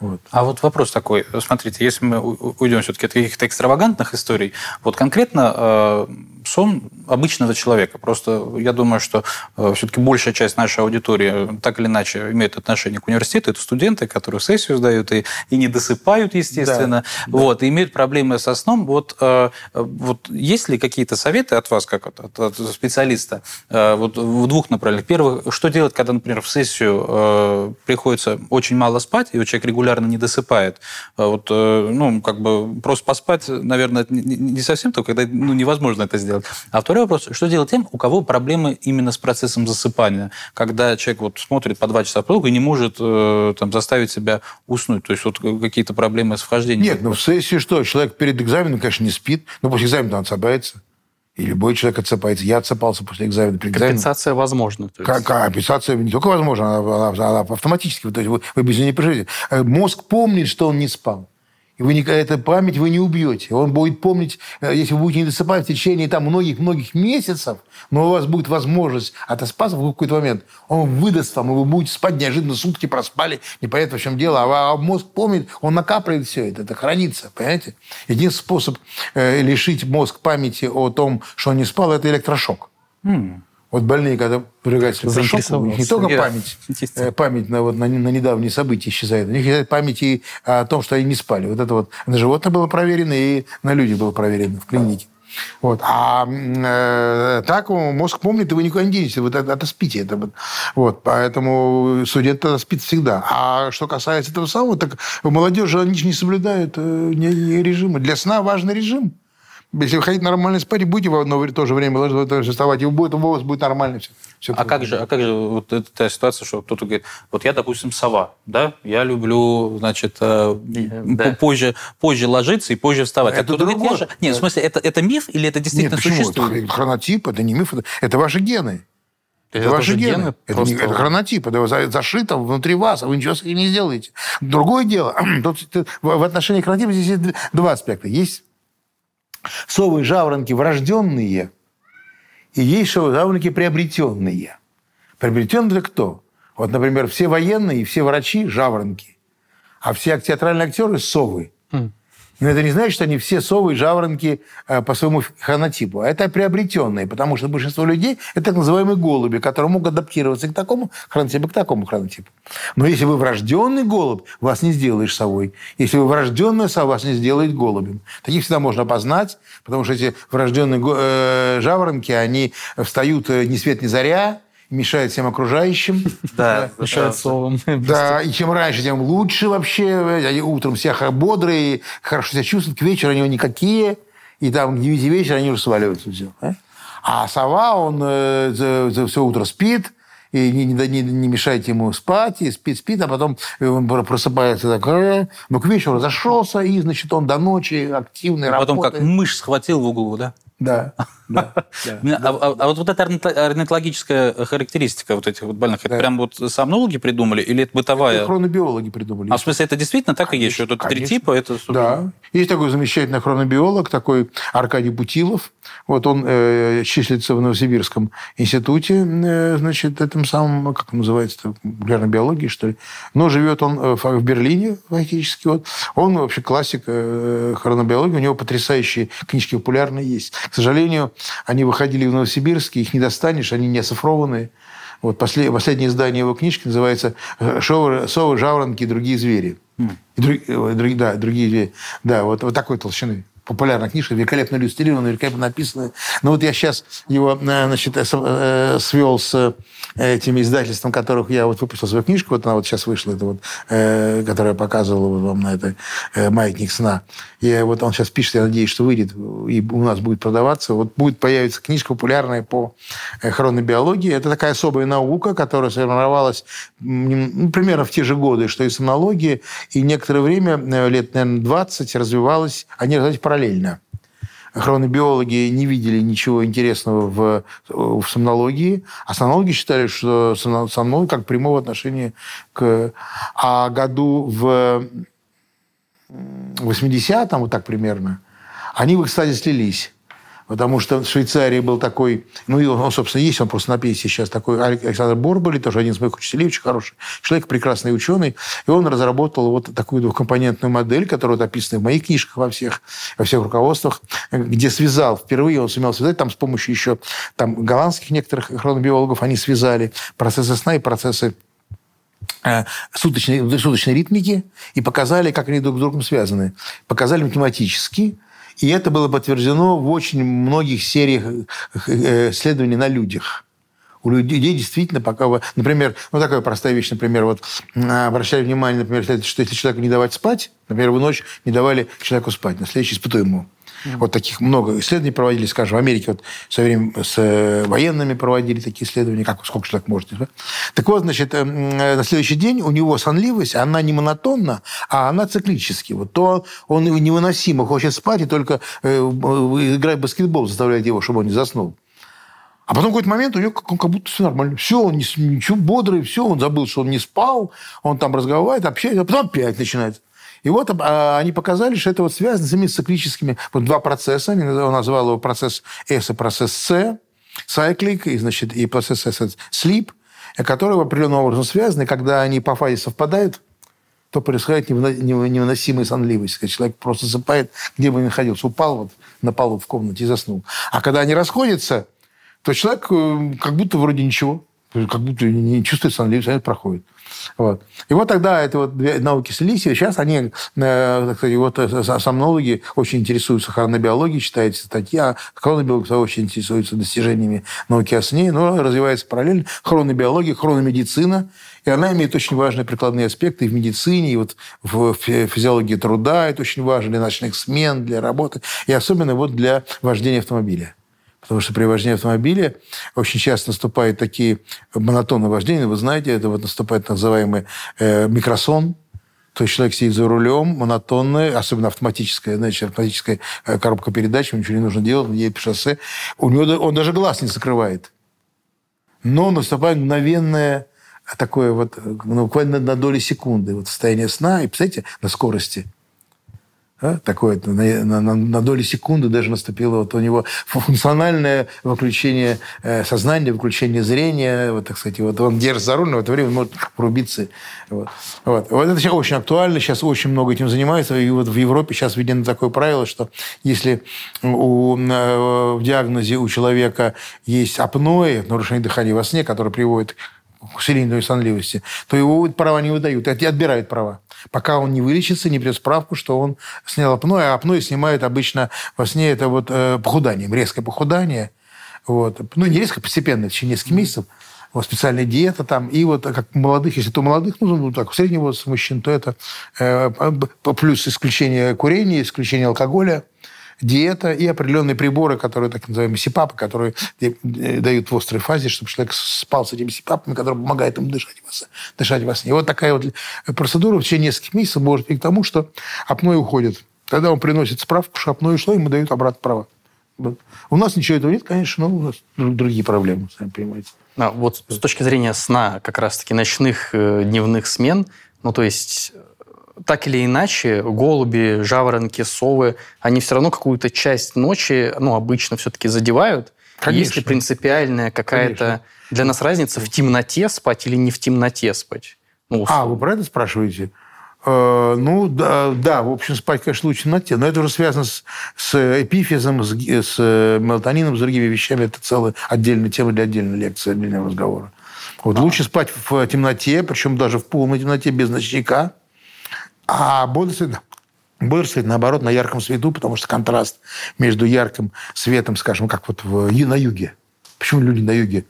Вот. А вот вопрос такой. Смотрите, если мы уйдем все-таки от каких-то экстравагантных историй, вот конкретно сон обычного человека. Просто я думаю, что э, все-таки большая часть нашей аудитории так или иначе имеет отношение к университету. Это студенты, которые сессию сдают и, и не досыпают, естественно. Да, вот, и имеют проблемы со сном. Вот, э, вот есть ли какие-то советы от вас, как от, от, от специалиста, э, вот в двух направлениях? Первое, что делать, когда, например, в сессию приходится очень мало спать, и человек регулярно не досыпает? Вот, ну, как бы просто поспать, наверное, не совсем то, когда ну, невозможно это сделать. А второй вопрос, что делать тем, у кого проблемы именно с процессом засыпания, когда человек вот смотрит по два часа в и не может э, там, заставить себя уснуть, то есть вот какие-то проблемы с вхождением? Нет, ну в сессии что, человек перед экзаменом, конечно, не спит, но после экзамена он отсыпается. И любой человек отсыпается. Я отсыпался после экзамена. При Компенсация возможна. То есть... Компенсация не только возможна, она, она, она автоматически. То есть вы, вы без нее не проживете. Э, мозг помнит, что он не спал. И вы, эту память вы не убьете. Он будет помнить, э, если вы будете не досыпать в течение там многих-многих месяцев, но у вас будет возможность отоспаться в какой-то момент, он выдаст вам, и вы будете спать неожиданно сутки проспали, непонятно в чем дело. А, а мозг помнит, он накапливает все это, это хранится, понимаете? Единственный способ э, лишить мозг памяти о том, что он не спал, это электрошок. Mm. Вот больные, когда подвергаются электрошоку, у них не только память, э, память на, вот, на, на недавние события исчезает, у них память и о том, что они не спали. Вот это вот на животных было проверено и на людях было проверено в клинике. Вот. А э, так мозг помнит, и вы никуда не денетесь, вы это, это спите. Это, вот. Поэтому студент тогда спит всегда. А что касается этого самого, так молодежь, они же не соблюдают э, режимы. Для сна важный режим. Если вы хотите нормально спать, будете в одно в то же время вставать, и будет, у вас будет нормально все. все а как, же, а как же вот эта ситуация, что кто-то говорит, вот я, допустим, сова, да, я люблю, значит, э, да. позже, позже ложиться и позже вставать. А это а кто-то говорит, я же... Нет, в смысле, это, это миф или это действительно Нет, почему? существует? Это хронотип, это не миф, это, это ваши гены. Это, это ваши гены. гены это, просто... не, это хронотип, это зашито внутри вас, а вы ничего с этим не сделаете. Другое дело, [CLEARS THROAT] тут, в отношении хронотипа здесь есть два аспекта. Есть совы жаворонки врожденные, и есть совы жаворонки приобретенные. Приобретенные кто? Вот, например, все военные и все врачи – жаворонки, а все театральные актеры – совы. Mm. Но это не значит, что они все совы и жаворонки э, по своему хронотипу. Это приобретенные, потому что большинство людей – это так называемые голуби, которые могут адаптироваться к такому хронотипу, к такому хронотипу. Но если вы врожденный голубь, вас не сделаешь совой. Если вы врожденная сова, вас не сделает голубем. Таких всегда можно опознать, потому что эти врожденные э, жаворонки, они встают э, ни свет ни заря, мешает всем окружающим. [LAUGHS] Да, мешает совам. Да, и чем раньше, тем лучше вообще. Они утром все бодрые, хорошо себя чувствуют, к вечеру они никакие. И там к 9 вечера они уже сваливаются. Все. А сова, он э, все утро спит, и не, не, не мешайте ему спать, и спит, спит, а потом он просыпается такой, ну, к вечеру разошелся, и, значит, он до ночи активный, а потом как мышь схватил в углу, да? Да. Да, а, а, а вот, вот эта орнитологическая характеристика вот этих вот больных, это прям вот сомнологи придумали или это бытовая? Это хронобиологи придумали. А в смысле это действительно так и есть, что это три типа? Это, да. Есть такой замечательный хронобиолог, такой Аркадий Путилов. Вот он э, числится в Новосибирском институте, э, значит, этом самом, как называется, популярной биологии, что ли. Но живет он э, в Берлине фактически. Вот. Он вообще классик э, хронобиологии, у него потрясающие книжки популярные есть. К сожалению, они выходили в Новосибирске, их не достанешь, они не оцифрованные. Вот послед, последнее издание его книжки называется «Совы, совы жаворонки и другие звери». Mm. И друг, друг, да, другие звери. Да, вот, вот такой толщины популярная книжка, великолепно иллюстрированная, великолепно написанная. Но вот я сейчас его э, значит, э, э, свел с этим издательством, которых я вот выпустил свою книжку, вот она вот сейчас вышла, это вот, которая показывала вам на это «Маятник сна». И вот он сейчас пишет, я надеюсь, что выйдет, и у нас будет продаваться. Вот будет появиться книжка популярная по хронобиологии. Это такая особая наука, которая сформировалась ну, примерно в те же годы, что и сомнология, и некоторое время, лет, наверное, 20, развивалась, они развивались параллельно параллельно. Хронобиологи не видели ничего интересного в, в сомнологии, а сомнологи считали, что сомнология как прямого отношения к... А году в 80-м, вот так примерно, они в экстазе слились. Потому что в Швейцарии был такой, ну, и он, собственно, есть, он просто на пенсии сейчас такой, Александр Борбали, тоже один из моих учителей, очень хороший человек, прекрасный ученый. И он разработал вот такую двухкомпонентную модель, которая вот описана в моих книжках во всех, во всех руководствах, где связал, впервые он сумел связать, там с помощью еще там, голландских некоторых хронобиологов, они связали процессы сна и процессы э, суточной, суточной ритмики и показали, как они друг с другом связаны. Показали математически, и это было подтверждено в очень многих сериях э, исследований на людях. У людей действительно пока... Например, ну такая простая вещь, например, вот обращали внимание, например, что если человеку не давать спать, например, вы ночь не давали человеку спать, на следующий испытуемому. Вот таких много исследований проводили, скажем, в Америке вот все время с э, военными проводили такие исследования, как сколько человек может. Да? Так вот, значит, э, на следующий день у него сонливость, она не монотонна, а она циклически. Вот то он невыносимо хочет спать и только э, играть в баскетбол заставляет его, чтобы он не заснул. А потом какой-то момент у него как, как будто все нормально. Все, он не, ничего бодрый, все, он забыл, что он не спал, он там разговаривает, общается, а потом опять начинает. И вот а, они показали, что это вот связано с этими циклическими... Вот два процесса. Он назвал его процесс S и процесс C. Cyclic, и, значит, и процесс S – sleep, которые определенным образом связаны. Когда они по фазе совпадают, то происходит невыносимая сонливость. Человек просто засыпает, где бы ни находился. Упал вот на полу в комнате и заснул. А когда они расходятся, то человек э, как будто вроде ничего Как будто не чувствует сонливость, а проходит. Вот. И вот тогда это вот две науки слились, и сейчас они, э, так сказать, вот э, сомнологи очень интересуются хронобиологией, читается статья, хронобиологи очень интересуются достижениями науки о сне, но развивается параллельно хронобиология, хрономедицина, и она имеет очень важные прикладные аспекты и в медицине, и вот в физиологии труда это очень важно, для ночных смен, для работы, и особенно вот для вождения автомобиля. Потому что при вождении автомобиля очень часто наступают такие монотонные вождения. Вы знаете, это вот наступает так называемый э, микросон, то есть человек сидит за рулем, монотонный, особенно автоматическая, значит, автоматическая э, коробка передач, ему ничего не нужно делать, он едет по шоссе. У него он даже глаз не закрывает. Но наступает мгновенное такое вот, ну, буквально на доли секунды, вот состояние сна, и, представляете, на скорости – а? Такое на, на, на доли секунды даже наступило вот у него функциональное выключение э, сознания, выключение зрения, вот, так сказать, вот он держит за руль, но в это время может порубиться. Вот. Вот. вот это сейчас очень актуально, сейчас очень много этим занимается, и вот в Европе сейчас введено такое правило, что если у, в диагнозе у человека есть апноэ, нарушение дыхания во сне, которое приводит к усилению сонливости, то его права не выдают, отбирают права пока он не вылечится, не придет справку, что он снял апноэ. А апноэ снимают обычно во сне это вот э, похуданием, резкое похудание. Вот. Ну, не резко, постепенно, в течение нескольких месяцев. Вот специальная диета там. И вот как молодых, если то молодых, ну, ну так, среднего возраста мужчин, то это э, плюс исключение курения, исключение алкоголя – диета и определенные приборы, которые так называемые СИПАПы, которые э, дают в острой фазе, чтобы человек спал с этими СИПАПами, которые помогают ему дышать сне, дышать во сне. И вот такая вот процедура в течение нескольких месяцев может прийти к тому, что апноэ уходит. Тогда он приносит справку, что апноэ ушло, ему дают обратно права. У нас ничего этого нет, конечно, но у нас другие проблемы, сами понимаете. А вот с точки зрения сна, как раз-таки ночных, э, дневных смен, ну, то есть так или иначе, голуби, жаворонки, совы, они все равно какую-то часть ночи, ну, обычно все-таки задевают. Конечно. Есть ли принципиальная какая-то для нас разница в темноте спать или не в темноте спать? Ну, а, вы про это спрашиваете? Э, ну, да, да, в общем, спать, конечно, лучше в темноте, но это уже связано с, с эпифизом, с, с э, мелатонином, с другими вещами. Это целая отдельная тема для отдельной лекции, отдельного разговора. Вот а. лучше спать в темноте, причем даже в полной темноте, без ночника – а бодрствовать, бодрствовать, наоборот, на ярком свету, потому что контраст между ярким светом, скажем, как вот в, на юге. Почему люди на юге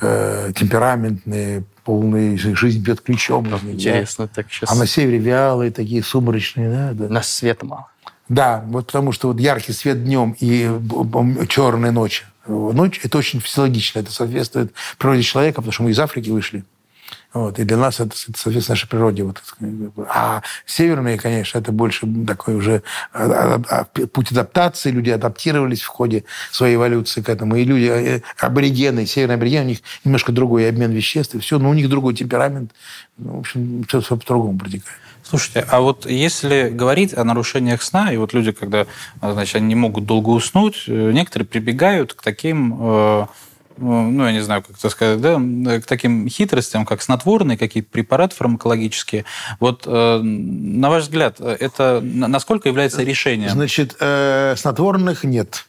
э, темпераментные, полные, жизнь бьет ключом. Интересно, да? так сейчас... А на севере вялые, такие сумрачные. Да, да. На света мало. Да, вот потому что вот яркий свет днем и черная ночь. Ночь – это очень физиологично, это соответствует природе человека, потому что мы из Африки вышли. Вот. И для нас это, соответственно, нашей природе. Вот. А северные, конечно, это больше такой уже а, а, а, путь адаптации. Люди адаптировались в ходе своей эволюции к этому. И люди, э, аборигены, северные аборигены, у них немножко другой обмен веществ, и все, но у них другой темперамент. Ну, в общем, все, все по-другому протекает. Слушайте, а вот если говорить о нарушениях сна, и вот люди, когда, значит, они не могут долго уснуть, э, некоторые прибегают к таким э, ну, я не знаю, как это сказать, да, к таким хитростям, как снотворные, какие-то препараты фармакологические. Вот, э, на ваш взгляд, это насколько является решением? Значит, э, снотворных нет.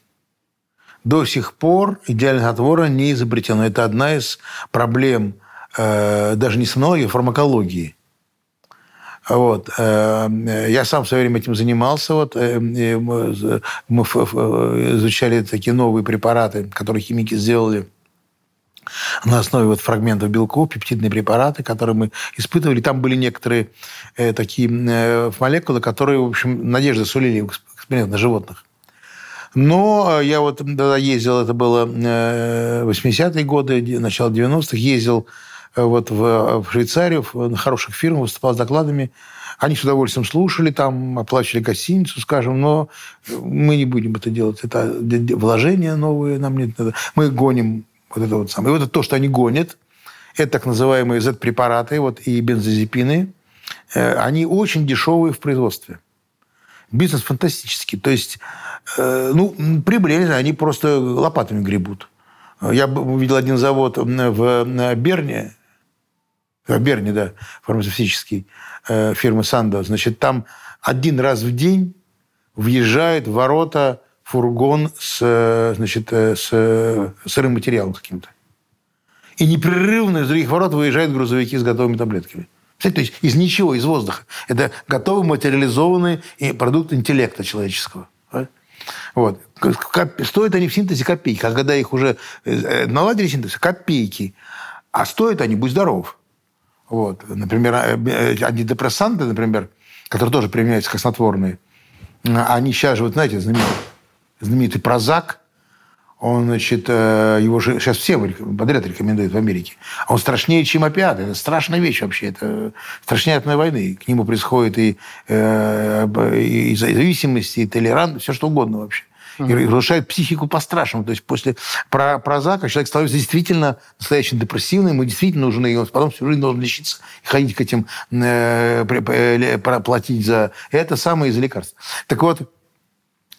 До сих пор идеальное снотворное не изобретено. Это одна из проблем э, даже не сомнологии, а фармакологии. Вот. Я сам в свое время этим занимался. Вот. Мы изучали такие новые препараты, которые химики сделали на основе вот фрагментов белков, пептидные препараты, которые мы испытывали. Там были некоторые э, такие э, молекулы, которые, в общем, надежды сулили в эксперимент на животных. Но я вот когда ездил, это было 80-е э, годы, начало 90-х, ездил э, вот в, в Швейцарию, в, на хороших фирмах, выступал с докладами. Они с удовольствием слушали, там оплачивали гостиницу, скажем, но мы не будем это делать. Это вложения новые нам нет. Мы гоним вот это вот самое. И вот это то, что они гонят, это так называемые Z-препараты вот, и бензодиазепины. Э, они очень дешевые в производстве. Бизнес фантастический. То есть, э, ну, прибыль, я не знаю, они просто лопатами гребут. Я видел один завод в Берне, в Берне, да, фармацевтический, э, фирмы Сандо. Значит, там один раз в день въезжает в ворота фургон с, значит, с сырым материалом каким-то. И непрерывно из других ворот выезжают грузовики с готовыми таблетками. То есть из ничего, из воздуха. Это готовый материализованный продукт интеллекта человеческого. Вот. Стоят они в синтезе копейки. А когда их уже э, наладили синтез, копейки. А стоят они, будь здоров. Вот. Например, э, э, антидепрессанты, например, которые тоже применяются как снотворные, они сейчас же, вот знаете, знаменитый, знаменитый Прозак – он, значит, э, его же сейчас все подряд рекомендуют в Америке. А он страшнее, чем опиаты. Это страшная вещь вообще. Это страшнее атомной войны. К нему происходит и, э, и зависимость, и толерантность, все что угодно вообще. И разрушает психику по-страшному. То есть после про прозака человек становится действительно настоящим депрессивным, ему действительно нужны, и он потом всю жизнь должен лечиться и ходить к этим, э, платить за это самое из лекарств. Так вот,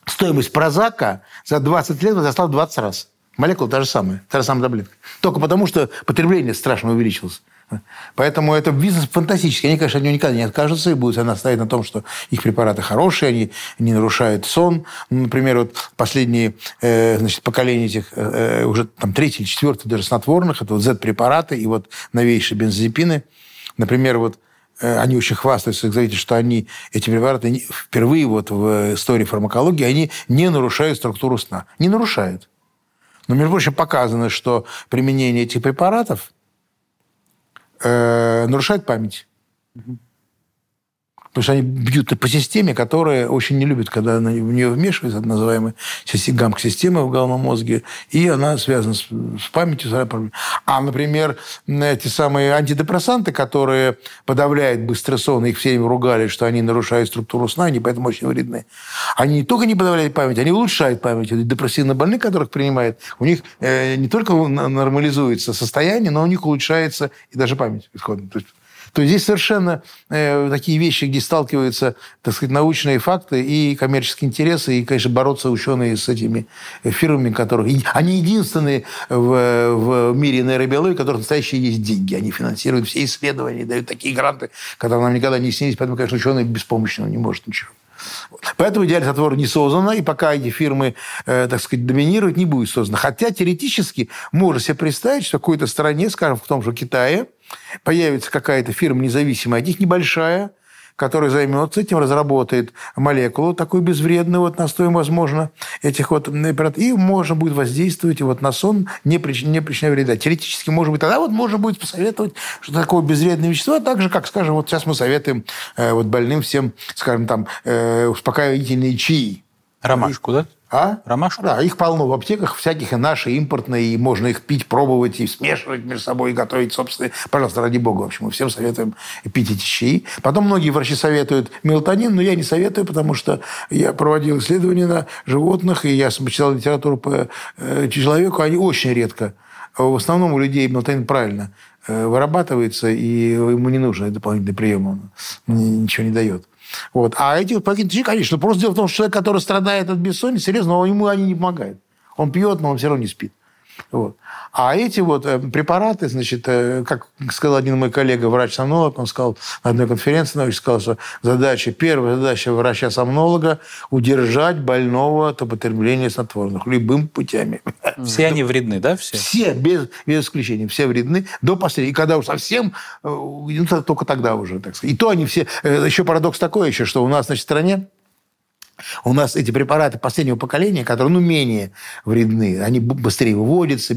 стоимость прозака за 20 лет возросла в 20 раз. Молекула та же самая, та же самая таблетка. Только потому, что потребление страшно увеличилось. Поэтому это бизнес фантастический. Они, конечно, от него никогда не откажутся и будут наставить на том, что их препараты хорошие, они не нарушают сон. Ну, например, вот последние э, значит, поколения этих, э, э уже там третий или четвертый даже снотворных, это вот Z-препараты и вот новейшие бензодипины. Например, вот они очень хвастаются, говорите, что они, эти препараты впервые вот в истории фармакологии, они не нарушают структуру сна. Не нарушают. Но, между прочим, показано, что применение этих препаратов э, нарушает память. Потому что они бьют по системе, которая очень не любит, когда в нее вмешивается, это называемая гамк-система в головном мозге, и она связана с, с памятью. А, например, эти самые антидепрессанты, которые подавляют быстрый сон, их все ругали, что они нарушают структуру сна, они поэтому очень вредны. Они не только не подавляют память, они улучшают память. Депрессивно больных, которых принимают, у них э, не только нормализуется состояние, но у них улучшается и даже память исходно. То есть то есть здесь совершенно э, такие вещи, где сталкиваются, так сказать, научные факты и коммерческие интересы, и, конечно, бороться ученые с этими фирмами, которых... Они единственные в, в мире нейробиологии, у которых настоящие есть деньги. Они финансируют все исследования, дают такие гранты, которые нам никогда не снились, поэтому, конечно, ученый беспомощно не может ничего. Поэтому идеальный затвор не создано, и пока эти фирмы, э, так сказать, доминируют, не будет создано. Хотя теоретически можно себе представить, что в какой-то стране, скажем, в том же Китае, появится какая-то фирма независимая от них, небольшая, который займется этим, разработает молекулу такую безвредную, вот настой, возможно, этих вот и можно будет воздействовать вот на сон, не, причиняя, не причиняя вреда. Теоретически, может быть, тогда вот можно будет посоветовать, что такое безвредное вещество, так же, как, скажем, вот сейчас мы советуем э, вот больным всем, скажем, там, э, успокаивательные чаи. Ромашку, да? А? Ромашку? Да, их полно в аптеках, всяких и наши, импортные, и можно их пить, пробовать, и смешивать между собой, и готовить собственные. Пожалуйста, ради бога, в общем, мы всем советуем пить эти чаи. Потом многие врачи советуют мелатонин, но я не советую, потому что я проводил исследования на животных, и я почитал литературу по э, человеку, они очень редко. В основном у людей мелатонин правильно э, вырабатывается, и ему не нужен дополнительный прием, он ничего не дает. Вот. А эти пакетики, конечно, просто дело в том, что человек, который страдает от бессонницы, серьезно, ему они не помогают. Он пьет, но он все равно не спит. Вот. А эти вот э, препараты, значит, э, как сказал один мой коллега, врач-сомнолог, он сказал на одной конференции, он сказал, что задача, первая задача врача-сомнолога – удержать больного от употребления снотворных любым путями. Все они вредны, да, все? Все, без, без исключения, все вредны до последнего. И когда уж совсем, ну, только тогда уже, так сказать. И то они все... Еще парадокс такой еще, что у нас, значит, в стране у нас эти препараты последнего поколения, которые, ну, менее вредны, они быстрее выводятся,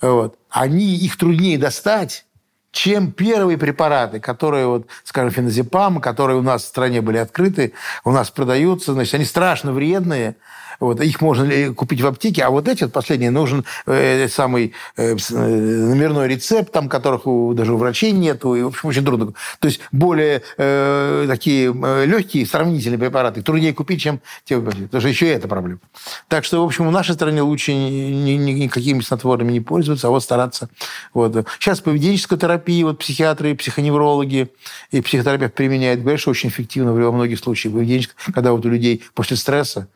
вот, они, их труднее достать, чем первые препараты, которые, вот, скажем, феназепам, которые у нас в стране были открыты, у нас продаются, значит, они страшно вредные, вот, их можно купить в аптеке, а вот эти вот последние нужен э, самый э, э, номерной рецепт, там которых у, даже у врачей нету, и, в общем, очень трудно. То есть более э, такие э, легкие, сравнительные препараты труднее купить, чем те потому что еще и это проблема. Так что, в общем, в нашей стране лучше ни, ни, никакими снотворными не пользоваться, а вот стараться. Вот. Сейчас поведенческая терапия, вот психиатры, психоневрологи и психотерапевт применяют, говорят, что очень эффективно во многих случаях поведенческая, когда вот у людей после стресса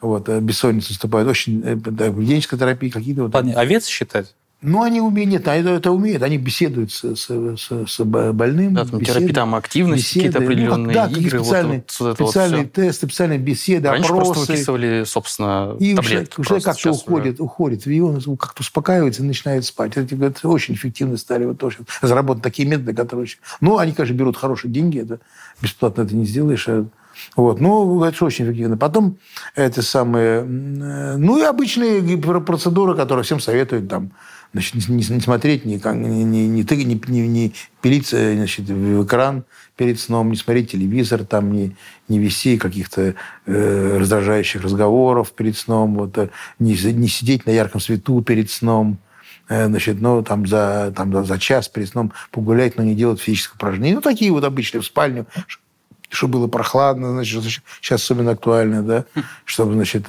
вот, э, бессонница наступает, очень э, поведенческая терапия, какие-то вот... Овец считать? Ну, они умеют, нет, они это умеют, они беседуют с, с, с, с больным. Да, там терапия, там активность, какие-то определенные ну, да, игры. Специальные, вот, вот, специальные вот тесты, специальные беседы, Раньше опросы. просто выписывали, собственно, и таблетки. уже, уже как-то уходит, уходит, и он как-то успокаивается и начинает спать. Это, это очень эффективно стали вот тоже. Заработаны такие методы, которые очень... Ну, они, конечно, берут хорошие деньги, это бесплатно это не сделаешь, а вот. Ну, это очень эффективно. Потом это самые... Ну, и обычные процедуры, которые всем советуют там, значит, не, не смотреть, не, не, не, не, не, не пилиться значит, в экран перед сном, не смотреть телевизор, там, не, не вести каких-то э, раздражающих разговоров перед сном, вот, э, не, не сидеть на ярком свету перед сном, э, значит, ну, там, за, там, за, час перед сном погулять, но не делать физическое упражнение. Ну, такие вот обычные в спальню, чтобы было прохладно, значит, сейчас особенно актуально, да, чтобы, значит,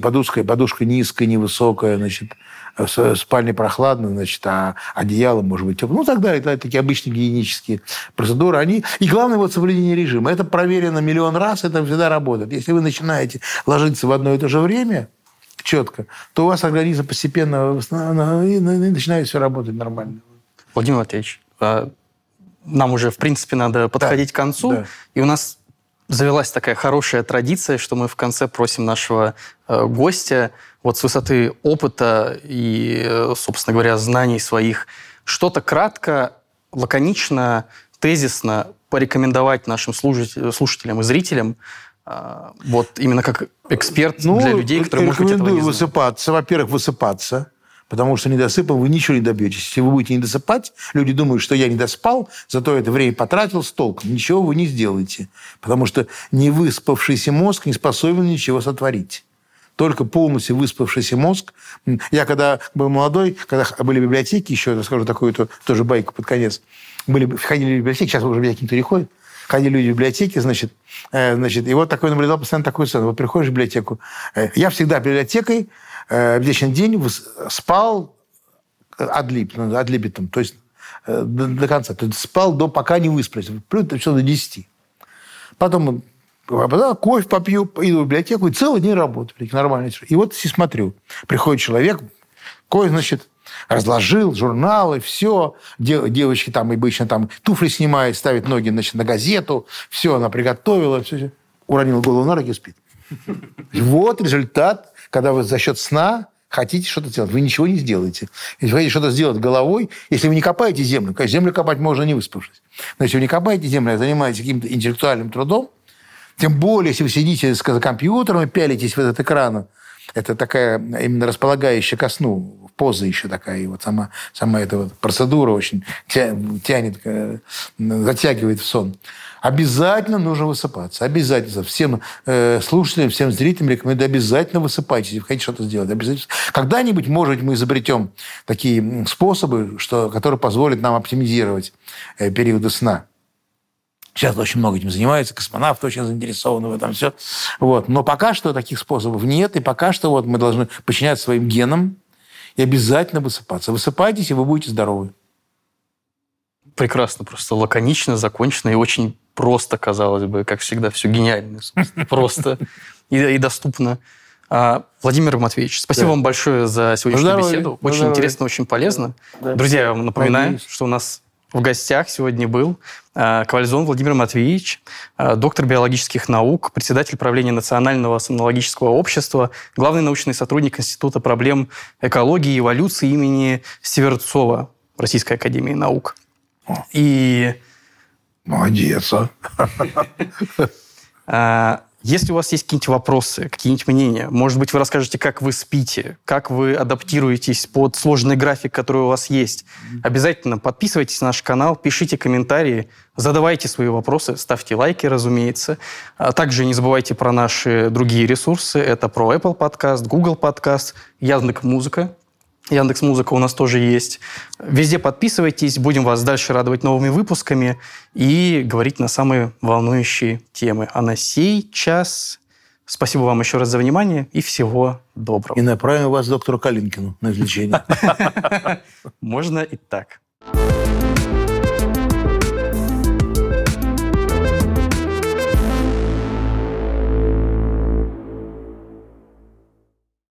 подушка, подушка низкая, невысокая, значит, в спальне прохладно, значит, а одеяло может быть теплое. Ну, тогда это такие обычные гигиенические процедуры. Они... И главное, вот соблюдение режима. Это проверено миллион раз, это всегда работает. Если вы начинаете ложиться в одно и то же время, четко, то у вас организм постепенно начинает все работать нормально. Владимир Матвеевич, а нам уже, в принципе, надо подходить да. к концу. Да. И у нас завелась такая хорошая традиция, что мы в конце просим нашего э, гостя вот с высоты опыта и, э, собственно говоря, знаний своих что-то кратко, лаконично, тезисно порекомендовать нашим слушателям и зрителям, э, вот именно как эксперт ну, для людей, которые, может быть, этого не знают. высыпаться. Во-первых, высыпаться Потому что недосыпом вы ничего не добьетесь. Если вы будете не досыпать, люди думают, что я не доспал, зато это время потратил с толком. Ничего вы не сделаете. Потому что не выспавшийся мозг не способен ничего сотворить. Только полностью выспавшийся мозг. Я когда был молодой, когда были библиотеки, еще расскажу такую -то, тоже байку под конец. Были, ходили в библиотеки, сейчас уже библиотеки никто не ходит. Ходили люди в библиотеки, значит, э, значит, и вот такой наблюдал постоянно такую сцену. Вот приходишь в библиотеку. Э, я всегда библиотекой в вечный день спал адлип, ну, адлибитом, то есть э, до, до конца. То есть спал до, пока не высплюсь. Вплоть все до 10. Потом да, кофе попью, иду в библиотеку, и целый день работаю. Нормально. И вот и смотрю. Приходит человек, кофе, значит, разложил журналы, все. Девочки там обычно там туфли снимает, ставит ноги значит, на газету. Все, она приготовила. Все, уронила голову на руки и спит. [LAUGHS] Вот результат когда вы за счет сна хотите что-то сделать, вы ничего не сделаете. Если вы хотите что-то сделать головой, если вы не копаете землю, конечно, землю копать можно не выспавшись. Но если вы не копаете землю, а занимаетесь каким-то интеллектуальным трудом, тем более, если вы сидите за компьютером и пялитесь в этот экран, это такая именно располагающая ко сну поза еще такая. И вот сама, сама эта вот процедура очень тянет, э, затягивает в сон. Обязательно нужно высыпаться. Обязательно. Всем э, слушателям, всем зрителям рекомендую обязательно высыпайтесь, если хотите что-то сделать. Обязательно. Когда-нибудь, может быть, мы изобретем такие способы, что, которые позволят нам оптимизировать э, периоды сна. Сейчас очень много этим занимаются, космонавты очень заинтересованы в этом все. Вот. Но пока что таких способов нет, и пока что вот мы должны подчиняться своим генам и обязательно высыпаться. Высыпайтесь, и вы будете здоровы. Прекрасно, просто лаконично, закончено и очень просто, казалось бы, как всегда, все гениально, [LAUGHS] просто и, и доступно. А, Владимир Матвеевич, спасибо да. вам большое за сегодняшнюю Здоровье. беседу. Очень Здоровье. интересно, очень полезно. Да. Друзья, я вам напоминаю, Надеюсь. что у нас в гостях сегодня был а, Ковальзон Владимир Матвеевич, а, доктор биологических наук, председатель правления Национального сомнологического общества, главный научный сотрудник Института проблем экологии и эволюции имени Северцова Российской академии наук. И Молодец, а. а. Если у вас есть какие-нибудь вопросы, какие-нибудь мнения, может быть, вы расскажете, как вы спите, как вы адаптируетесь под сложный график, который у вас есть. Обязательно подписывайтесь на наш канал, пишите комментарии, задавайте свои вопросы, ставьте лайки, разумеется. А также не забывайте про наши другие ресурсы. Это про Apple Podcast, Google Podcast, Яндекс Музыка. Яндекс Музыка у нас тоже есть. Везде подписывайтесь, будем вас дальше радовать новыми выпусками и говорить на самые волнующие темы. А на сей час спасибо вам еще раз за внимание и всего доброго. И направим вас к доктору Калинкину на излечение. [LAUGHS] Можно и так.